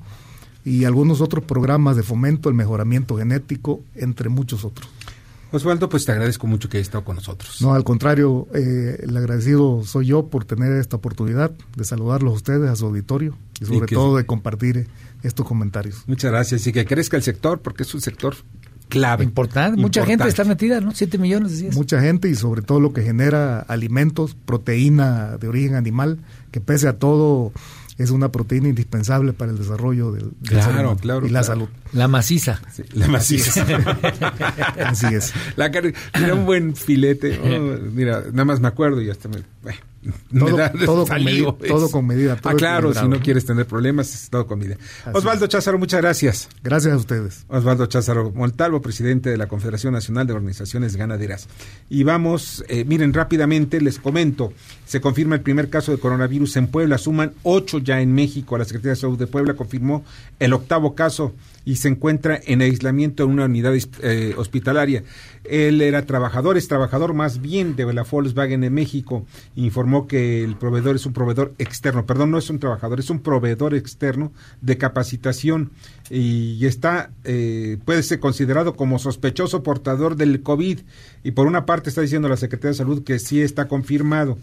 y algunos otros programas de fomento, el mejoramiento genético, entre muchos otros. Osvaldo, pues te agradezco mucho que hayas estado con nosotros. No, al contrario, eh, el agradecido soy yo por tener esta oportunidad de saludarlos a ustedes, a su auditorio y sobre que- todo de compartir eh, estos comentarios. Muchas gracias y que crezca el sector porque es un sector clave. Importante, mucha gente está metida, ¿no? Siete millones, decías. Mucha gente y sobre todo lo que genera alimentos, proteína de origen animal, que pese a todo es una proteína indispensable para el desarrollo del, del Claro, ser humano claro, y la claro. salud. La maciza. Sí, la maciza. Así es. La carne, mira un buen filete. oh, mira, nada más me acuerdo y hasta me, eh, me Todo- con medida- todo con medida, todo ah, claro, si no quieres tener problemas, es todo con medida. Así Osvaldo Cházaro, muchas gracias. Gracias a ustedes. Osvaldo Cházaro Montalvo, presidente de la Confederación Nacional de Organizaciones Ganaderas. Y vamos, eh, miren, rápidamente les comento, se confirma el primer caso de coronavirus en Puebla, suman ocho ya en México. La Secretaría de Salud de Puebla confirmó el octavo caso y se encuentra en aislamiento en una unidad eh, hospitalaria. Él era trabajador, es trabajador más bien de la Volkswagen en México. Informó que el proveedor es un proveedor externo, perdón, no es un trabajador, es un proveedor externo de capacitación y está, eh, puede ser considerado como sospechoso portador del COVID. Y por una parte está diciendo la Secretaría de Salud que sí está confirmado.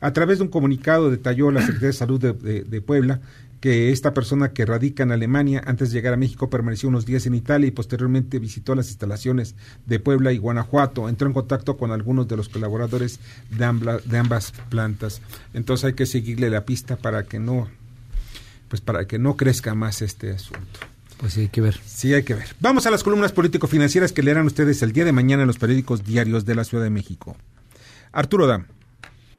A través de un comunicado detalló la Secretaría de Salud de, Puebla que esta persona que radica en Alemania antes de llegar a México permaneció unos días en Italia y posteriormente visitó las instalaciones de Puebla y Guanajuato. Entró en contacto con algunos de los colaboradores de, ambla- de ambas plantas. Entonces hay que seguirle la pista para que no, pues para que no crezca más este asunto. Pues sí, hay que ver. Sí, hay que ver. Vamos a las columnas político-financieras que leerán ustedes el día de mañana en los periódicos diarios de la Ciudad de México. Arturo Dam.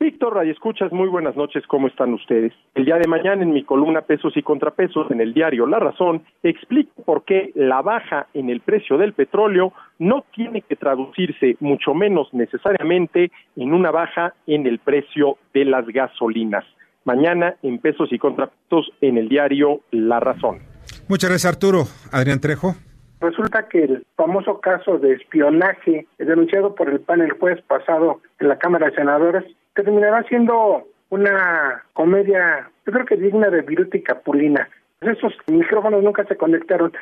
Víctor, Radio Escuchas, muy buenas noches, ¿cómo están ustedes? El día de mañana en mi columna Pesos y Contrapesos en el diario La Razón, explico por qué la baja en el precio del petróleo no tiene que traducirse, mucho menos necesariamente, en una baja en el precio de las gasolinas. Mañana en Pesos y Contrapesos en el diario La Razón. Muchas gracias, Arturo. Adrián Trejo. Resulta que el famoso caso de espionaje denunciado por el PAN el jueves pasado en la Cámara de Senadores terminará siendo una comedia, yo creo que digna de Viruta y Capulina. Esos micrófonos nunca se conectaron.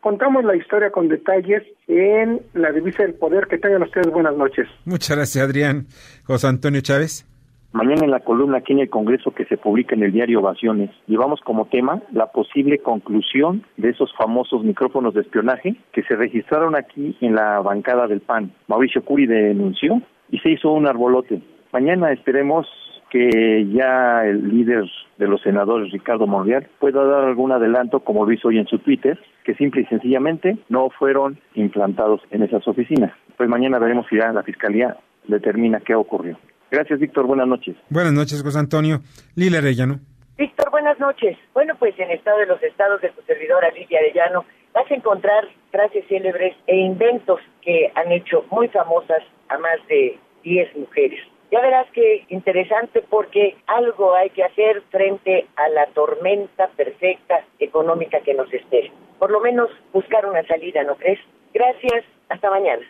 Contamos la historia con detalles en la divisa del poder. Que tengan ustedes buenas noches. Muchas gracias, Adrián. José Antonio Chávez. Mañana en la columna aquí en el Congreso que se publica en el diario Ovaciones, llevamos como tema la posible conclusión de esos famosos micrófonos de espionaje que se registraron aquí en la bancada del PAN. Mauricio Curi denunció y se hizo un arbolote. Mañana esperemos que ya el líder de los senadores, Ricardo Monreal, pueda dar algún adelanto, como lo hizo hoy en su Twitter, que simple y sencillamente no fueron implantados en esas oficinas. Pues mañana veremos si ya la Fiscalía determina qué ocurrió. Gracias, Víctor. Buenas noches. Buenas noches, José Antonio. Lila Arellano. Víctor, buenas noches. Bueno, pues en Estado de los Estados de tu servidora Lidia Arellano vas a encontrar frases célebres e inventos que han hecho muy famosas a más de 10 mujeres. Ya verás que interesante porque algo hay que hacer frente a la tormenta perfecta económica que nos espera. Por lo menos buscar una salida, ¿no crees? Gracias, hasta mañana.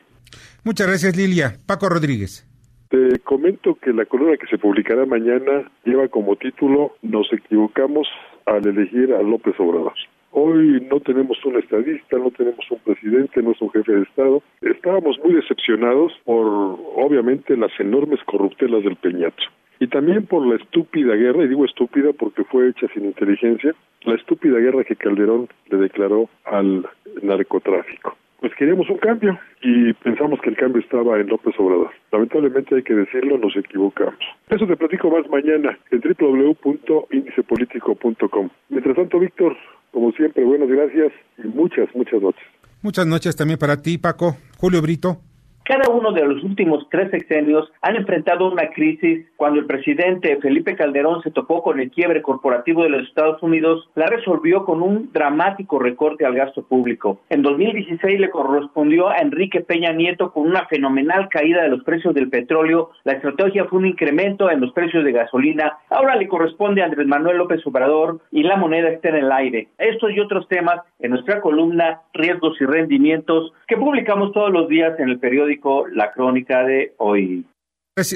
Muchas gracias, Lilia. Paco Rodríguez. Te comento que la columna que se publicará mañana lleva como título Nos equivocamos al elegir a López Obrador. Hoy no tenemos un estadista, no tenemos un presidente, no es un jefe de Estado. Estábamos muy decepcionados por, obviamente, las enormes corruptelas del Peñato. Y también por la estúpida guerra, y digo estúpida porque fue hecha sin inteligencia, la estúpida guerra que Calderón le declaró al narcotráfico. Pues queríamos un cambio y pensamos que el cambio estaba en López Obrador. Lamentablemente hay que decirlo, nos equivocamos. Eso te platico más mañana en www.indicepolitico.com. Mientras tanto, Víctor, como siempre, buenas gracias y muchas, muchas noches. Muchas noches también para ti, Paco. Julio Brito. Cada uno de los últimos tres sexenios han enfrentado una crisis. Cuando el presidente Felipe Calderón se topó con el quiebre corporativo de los Estados Unidos, la resolvió con un dramático recorte al gasto público. En 2016 le correspondió a Enrique Peña Nieto con una fenomenal caída de los precios del petróleo. La estrategia fue un incremento en los precios de gasolina. Ahora le corresponde a Andrés Manuel López Obrador y la moneda está en el aire. Estos y otros temas en nuestra columna Riesgos y Rendimientos que publicamos todos los días en el periódico la Crónica de hoy.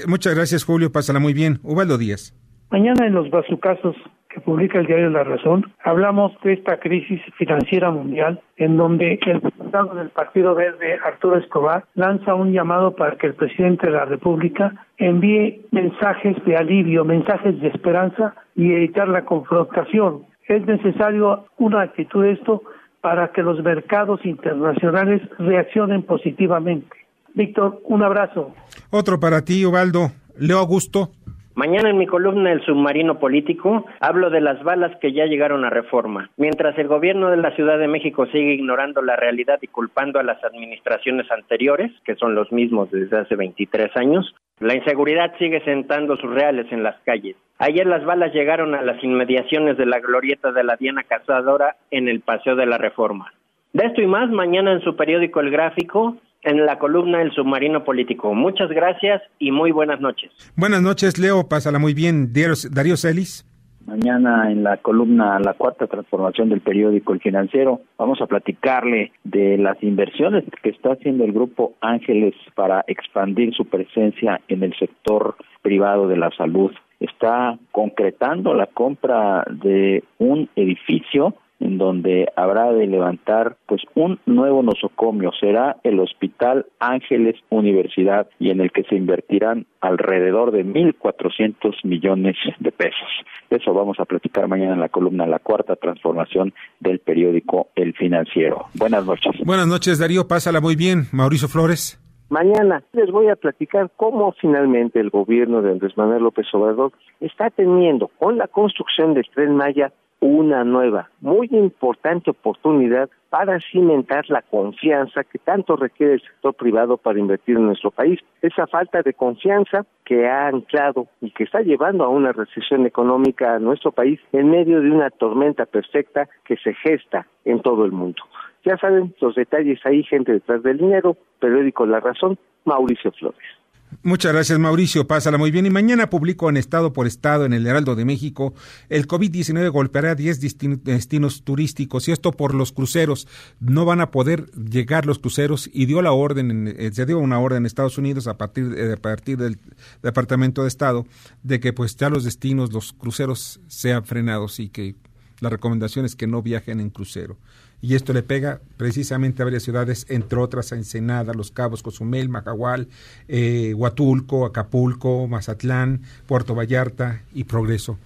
muchas gracias, Julio. Pásala muy bien. Ubaldo Díaz. Mañana en los bazucazos que publica el diario La Razón, hablamos de esta crisis financiera mundial en donde el diputado del Partido Verde, Arturo Escobar, lanza un llamado para que el presidente de la República envíe mensajes de alivio, mensajes de esperanza y evitar la confrontación. Es necesario una actitud de esto para que los mercados internacionales reaccionen positivamente. Víctor, un abrazo. Otro para ti, Ubaldo. Leo Augusto. Mañana en mi columna El submarino político hablo de las balas que ya llegaron a reforma. Mientras el gobierno de la Ciudad de México sigue ignorando la realidad y culpando a las administraciones anteriores, que son los mismos desde hace 23 años, la inseguridad sigue sentando sus reales en las calles. Ayer las balas llegaron a las inmediaciones de la glorieta de la Diana Cazadora en el Paseo de la Reforma. De esto y más mañana en su periódico El Gráfico en la columna El Submarino Político. Muchas gracias y muy buenas noches. Buenas noches, Leo. Pásala muy bien. Darío Celis. Mañana en la columna La Cuarta Transformación del periódico El Financiero vamos a platicarle de las inversiones que está haciendo el grupo Ángeles para expandir su presencia en el sector privado de la salud. Está concretando la compra de un edificio en donde habrá de levantar pues un nuevo nosocomio, será el Hospital Ángeles Universidad y en el que se invertirán alrededor de 1.400 millones de pesos. eso vamos a platicar mañana en la columna La Cuarta Transformación del periódico El Financiero. Buenas noches. Buenas noches, Darío. Pásala muy bien. Mauricio Flores. Mañana les voy a platicar cómo finalmente el gobierno de Andrés Manuel López Obrador está teniendo con la construcción del tren Maya una nueva, muy importante oportunidad para cimentar la confianza que tanto requiere el sector privado para invertir en nuestro país. Esa falta de confianza que ha anclado y que está llevando a una recesión económica a nuestro país en medio de una tormenta perfecta que se gesta en todo el mundo. Ya saben los detalles ahí, gente detrás del dinero, periódico La Razón, Mauricio Flores. Muchas gracias, Mauricio. Pásala muy bien. Y mañana publico en Estado por Estado, en el Heraldo de México, el COVID-19 golpeará 10 destinos turísticos y esto por los cruceros. No van a poder llegar los cruceros y dio la orden, eh, se dio una orden en Estados Unidos a partir, a partir del Departamento de Estado de que pues ya los destinos, los cruceros sean frenados y que la recomendación es que no viajen en crucero y esto le pega precisamente a varias ciudades, entre otras a Ensenada, Los Cabos, Cozumel, Macahual, eh, Huatulco, Acapulco, Mazatlán, Puerto Vallarta y Progreso.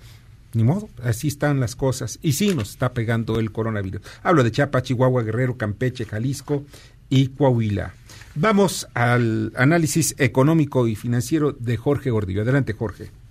Ni modo, así están las cosas. Y sí nos está pegando el coronavirus. Hablo de Chiapas, Chihuahua, Guerrero, Campeche, Jalisco y Coahuila. Vamos al análisis económico y financiero de Jorge Gordillo. Adelante, Jorge.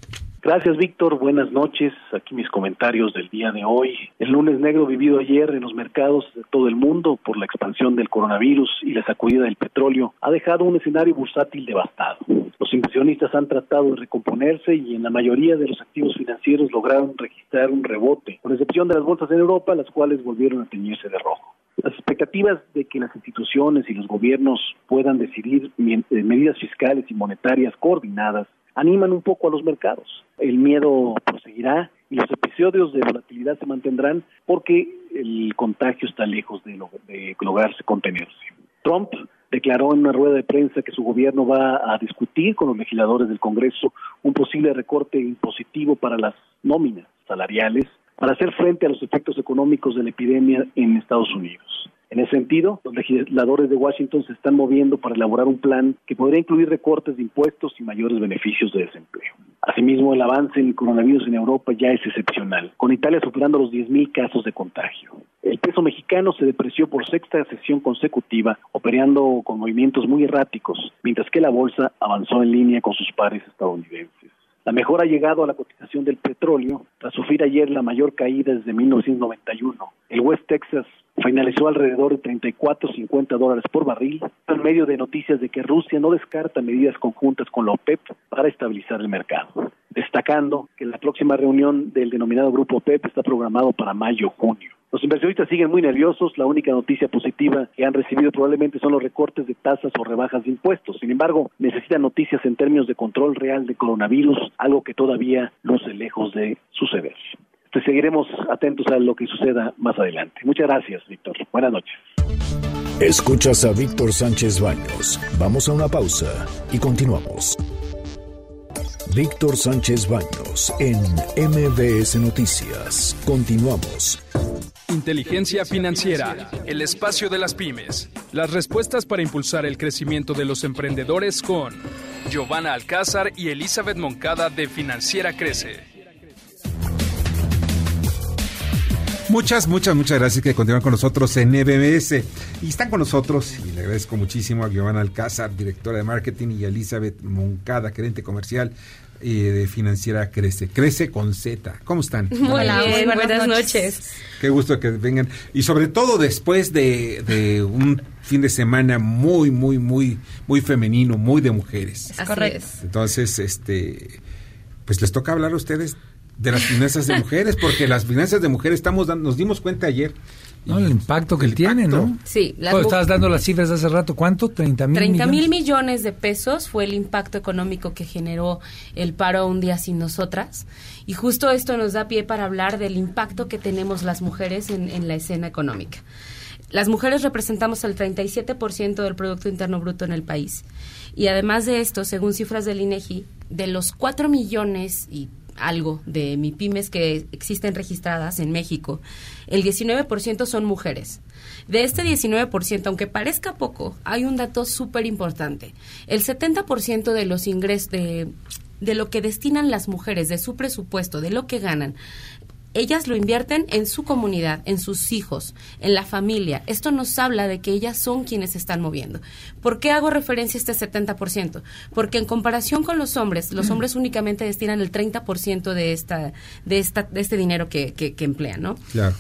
Gracias, Víctor. Buenas noches. Aquí mis comentarios del día de hoy. El lunes negro vivido ayer en los mercados de todo el mundo por la expansión del coronavirus y la sacudida del petróleo ha dejado un escenario bursátil devastado. Los inversionistas han tratado de recomponerse y en la mayoría de los activos financieros lograron registrar un rebote, con excepción de las bolsas en Europa, las cuales volvieron a teñirse de rojo. Las expectativas de que las instituciones y los gobiernos puedan decidir eh, medidas fiscales y monetarias coordinadas animan un poco a los mercados. El miedo proseguirá y los episodios de volatilidad se mantendrán porque el contagio está lejos de, de lograrse contenerse. Trump declaró en una rueda de prensa que su gobierno va a discutir con los legisladores del Congreso un posible recorte impositivo para las nóminas salariales para hacer frente a los efectos económicos de la epidemia en Estados Unidos. En ese sentido, los legisladores de Washington se están moviendo para elaborar un plan que podría incluir recortes de impuestos y mayores beneficios de desempleo. Asimismo, el avance en el coronavirus en Europa ya es excepcional, con Italia superando los 10.000 casos de contagio. El peso mexicano se depreció por sexta sesión consecutiva, operando con movimientos muy erráticos, mientras que la bolsa avanzó en línea con sus pares estadounidenses. La mejora ha llegado a la cotización del petróleo tras sufrir ayer la mayor caída desde 1991. El West Texas finalizó alrededor de 34.50 dólares por barril, en medio de noticias de que Rusia no descarta medidas conjuntas con la OPEP para estabilizar el mercado, destacando que la próxima reunión del denominado Grupo OPEP está programado para mayo-junio. Los inversionistas siguen muy nerviosos. La única noticia positiva que han recibido probablemente son los recortes de tasas o rebajas de impuestos. Sin embargo, necesitan noticias en términos de control real de coronavirus, algo que todavía luce lejos de suceder. Te seguiremos atentos a lo que suceda más adelante. Muchas gracias, Víctor. Buenas noches. Escuchas a Víctor Sánchez Baños. Vamos a una pausa y continuamos. Víctor Sánchez Baños en MBS Noticias. Continuamos. Inteligencia financiera, el espacio de las pymes. Las respuestas para impulsar el crecimiento de los emprendedores con Giovanna Alcázar y Elizabeth Moncada de Financiera Crece. Muchas, muchas, muchas gracias que continúan con nosotros en MBS. Y están con nosotros, y le agradezco muchísimo a Giovanna Alcázar, directora de marketing, y a Elizabeth Moncada, gerente comercial eh, de Financiera Crece. Crece con Z. ¿Cómo están? Muy bien, buenas, noches. Qué gusto que vengan. Y sobre todo después de, de un fin de semana muy, muy, muy, muy femenino, muy de mujeres. Es correcto. Entonces, este, pues les toca hablar a ustedes de las finanzas de mujeres, porque las finanzas de mujeres estamos dando, nos dimos cuenta ayer. No, el impacto que él tiene, ¿no? Sí. Las estabas dando las cifras hace rato, ¿cuánto? 30 mil 30 mil millones de pesos fue el impacto económico que generó el paro un día sin nosotras. Y justo esto nos da pie para hablar del impacto que tenemos las mujeres en, en la escena económica. Las mujeres representamos el 37% del Producto Interno Bruto en el país. Y además de esto, según cifras del INEGI, de los 4 millones y algo de MIPIMES que existen registradas en México, el 19% son mujeres. De este 19%, aunque parezca poco, hay un dato súper importante. El 70% de los ingresos de, de lo que destinan las mujeres, de su presupuesto, de lo que ganan, ellas lo invierten en su comunidad, en sus hijos, en la familia. Esto nos habla de que ellas son quienes se están moviendo. ¿Por qué hago referencia a este 70%? Porque en comparación con los hombres, los hombres únicamente destinan el 30% de, esta, de, esta, de este dinero que, que, emplean, ¿no? Claro.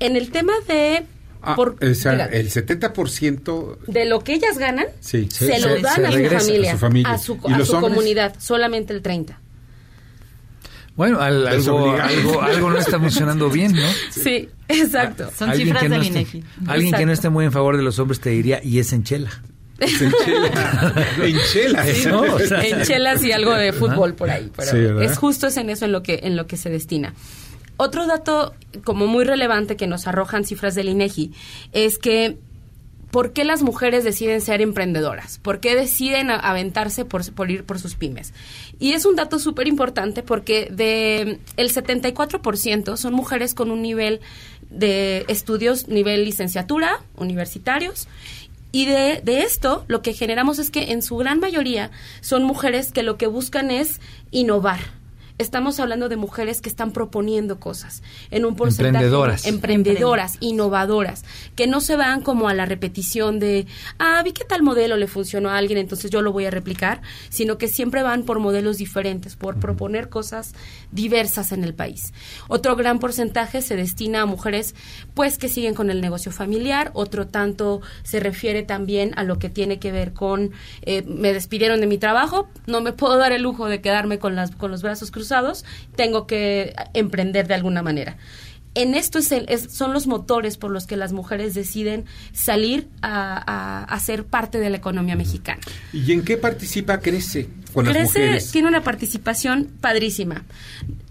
En el tema de Ah, por, o sea, el 70% de lo que ellas ganan sí, se, lo dan a, su familia, a su, a su comunidad, solamente el 30%. Bueno, algo, algo, no está funcionando bien, ¿no? Sí, exacto. Son cifras del no INEGI. Alguien que no esté muy en favor de los hombres te diría, y es en chela. Es en chela. en chela. en chelas y algo de fútbol por ahí. Pero es justo es en eso en lo que, en lo que se destina. Otro dato como muy relevante que nos arrojan cifras del INEGI es que ¿por qué las mujeres deciden ser emprendedoras? ¿Por qué deciden aventarse por, ir por sus pymes? Y es un dato súper importante porque de el 74% son mujeres con un nivel de estudios, nivel licenciatura, universitarios, y de, de, esto lo que generamos es que en su gran mayoría son mujeres que lo que buscan es innovar estamos hablando de mujeres que están proponiendo cosas en un porcentaje emprendedoras, emprendedoras innovadoras, que no se van como a la repetición de, ah, vi que tal modelo le funcionó a alguien, entonces yo lo voy a replicar, sino que siempre van por modelos diferentes, por proponer cosas diversas en el país. Otro gran porcentaje se destina a mujeres pues que siguen con el negocio familiar, otro tanto se refiere también a lo que tiene que ver con eh, me despidieron de mi trabajo, no me puedo dar el lujo de quedarme con las con los brazos cruzados, tengo que emprender de alguna manera. en esto es son los motores por los que las mujeres deciden salir a, a, ser parte de la economía mexicana. ¿Y en qué participa Crece con Crece las mujeres? tiene una participación padrísima.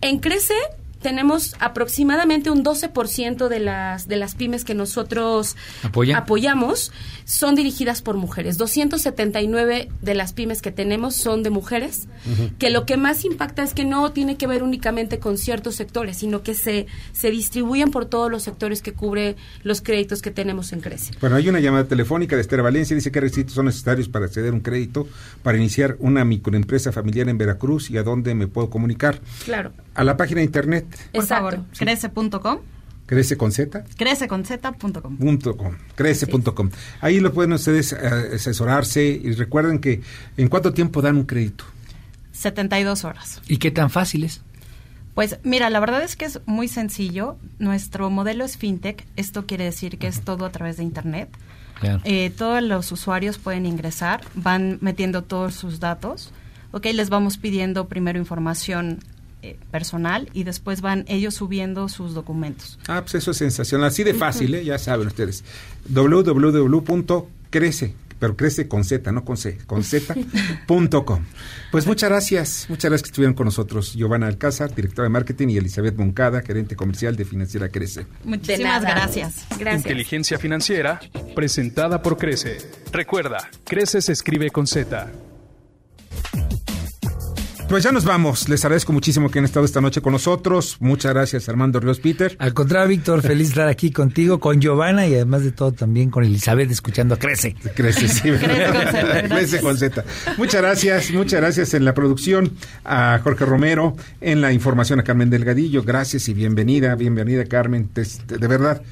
En Crece tenemos aproximadamente un 12% de las, de las pymes que nosotros apoyamos son dirigidas por mujeres. 279 de las pymes que tenemos son de mujeres, que lo que más impacta es que no tiene que ver únicamente con ciertos sectores, sino que se, se distribuyen por todos los sectores que cubre los créditos que tenemos en Crece. Bueno, hay una llamada telefónica de Esther Valencia, dice que requisitos son necesarios para acceder a un crédito para iniciar una microempresa familiar en Veracruz y a dónde me puedo comunicar. Claro. A la página de internet. Por favor, crece.com. ¿Crece con Z? Crece con Z.com. Crece.com. Ahí lo pueden ustedes eh, asesorarse y recuerden que ¿en cuánto tiempo dan un crédito? 72 horas. ¿Y qué tan fácil es? Pues mira, la verdad es que es muy sencillo. Nuestro modelo es fintech. Esto quiere decir que es todo a través de Internet. Eh, todos los usuarios pueden ingresar, van metiendo todos sus datos. Ok, les vamos pidiendo primero información eh, personal y después van ellos subiendo sus documentos. Ah, pues eso es sensacional. Así de fácil, ¿eh? ya saben ustedes. www.crece, pero crece con Z, no con C, con Z.com. Pues muchas gracias, muchas gracias que estuvieron con nosotros. Giovanna Alcázar, directora de marketing, y Elizabeth Moncada, gerente comercial de Financiera Crece. Muchísimas gracias. gracias. Inteligencia financiera, presentada por Crece. Recuerda, Crece se escribe con Z. Pues ya nos vamos. Les agradezco muchísimo que han estado esta noche con nosotros. Muchas gracias, Armando Ríos Peter. Al contrario, Víctor, feliz de estar aquí contigo, con Giovanna y además de todo también con Elizabeth escuchando a Crece. Crece, sí. Crece con Z. Muchas gracias, muchas gracias en la producción a Jorge Romero, en la información a Carmen Delgadillo. Gracias y bienvenida, bienvenida Carmen. de verdad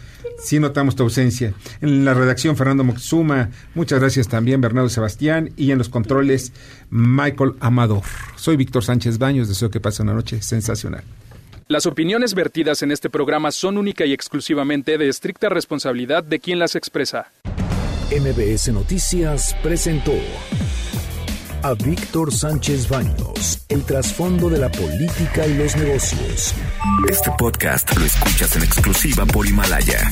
sí notamos tu ausencia. En la redacción, Fernando Moxuma, muchas gracias también, Bernardo Sebastián, y en los controles, Michael Amador. Soy Víctor Sánchez Baños, deseo que pase una noche sensacional. Las opiniones vertidas en este programa son única y exclusivamente de estricta responsabilidad de quien las expresa. MBS Noticias presentó a Víctor Sánchez Baños, el trasfondo de la política y los negocios. Este podcast lo escuchas en exclusiva por Himalaya.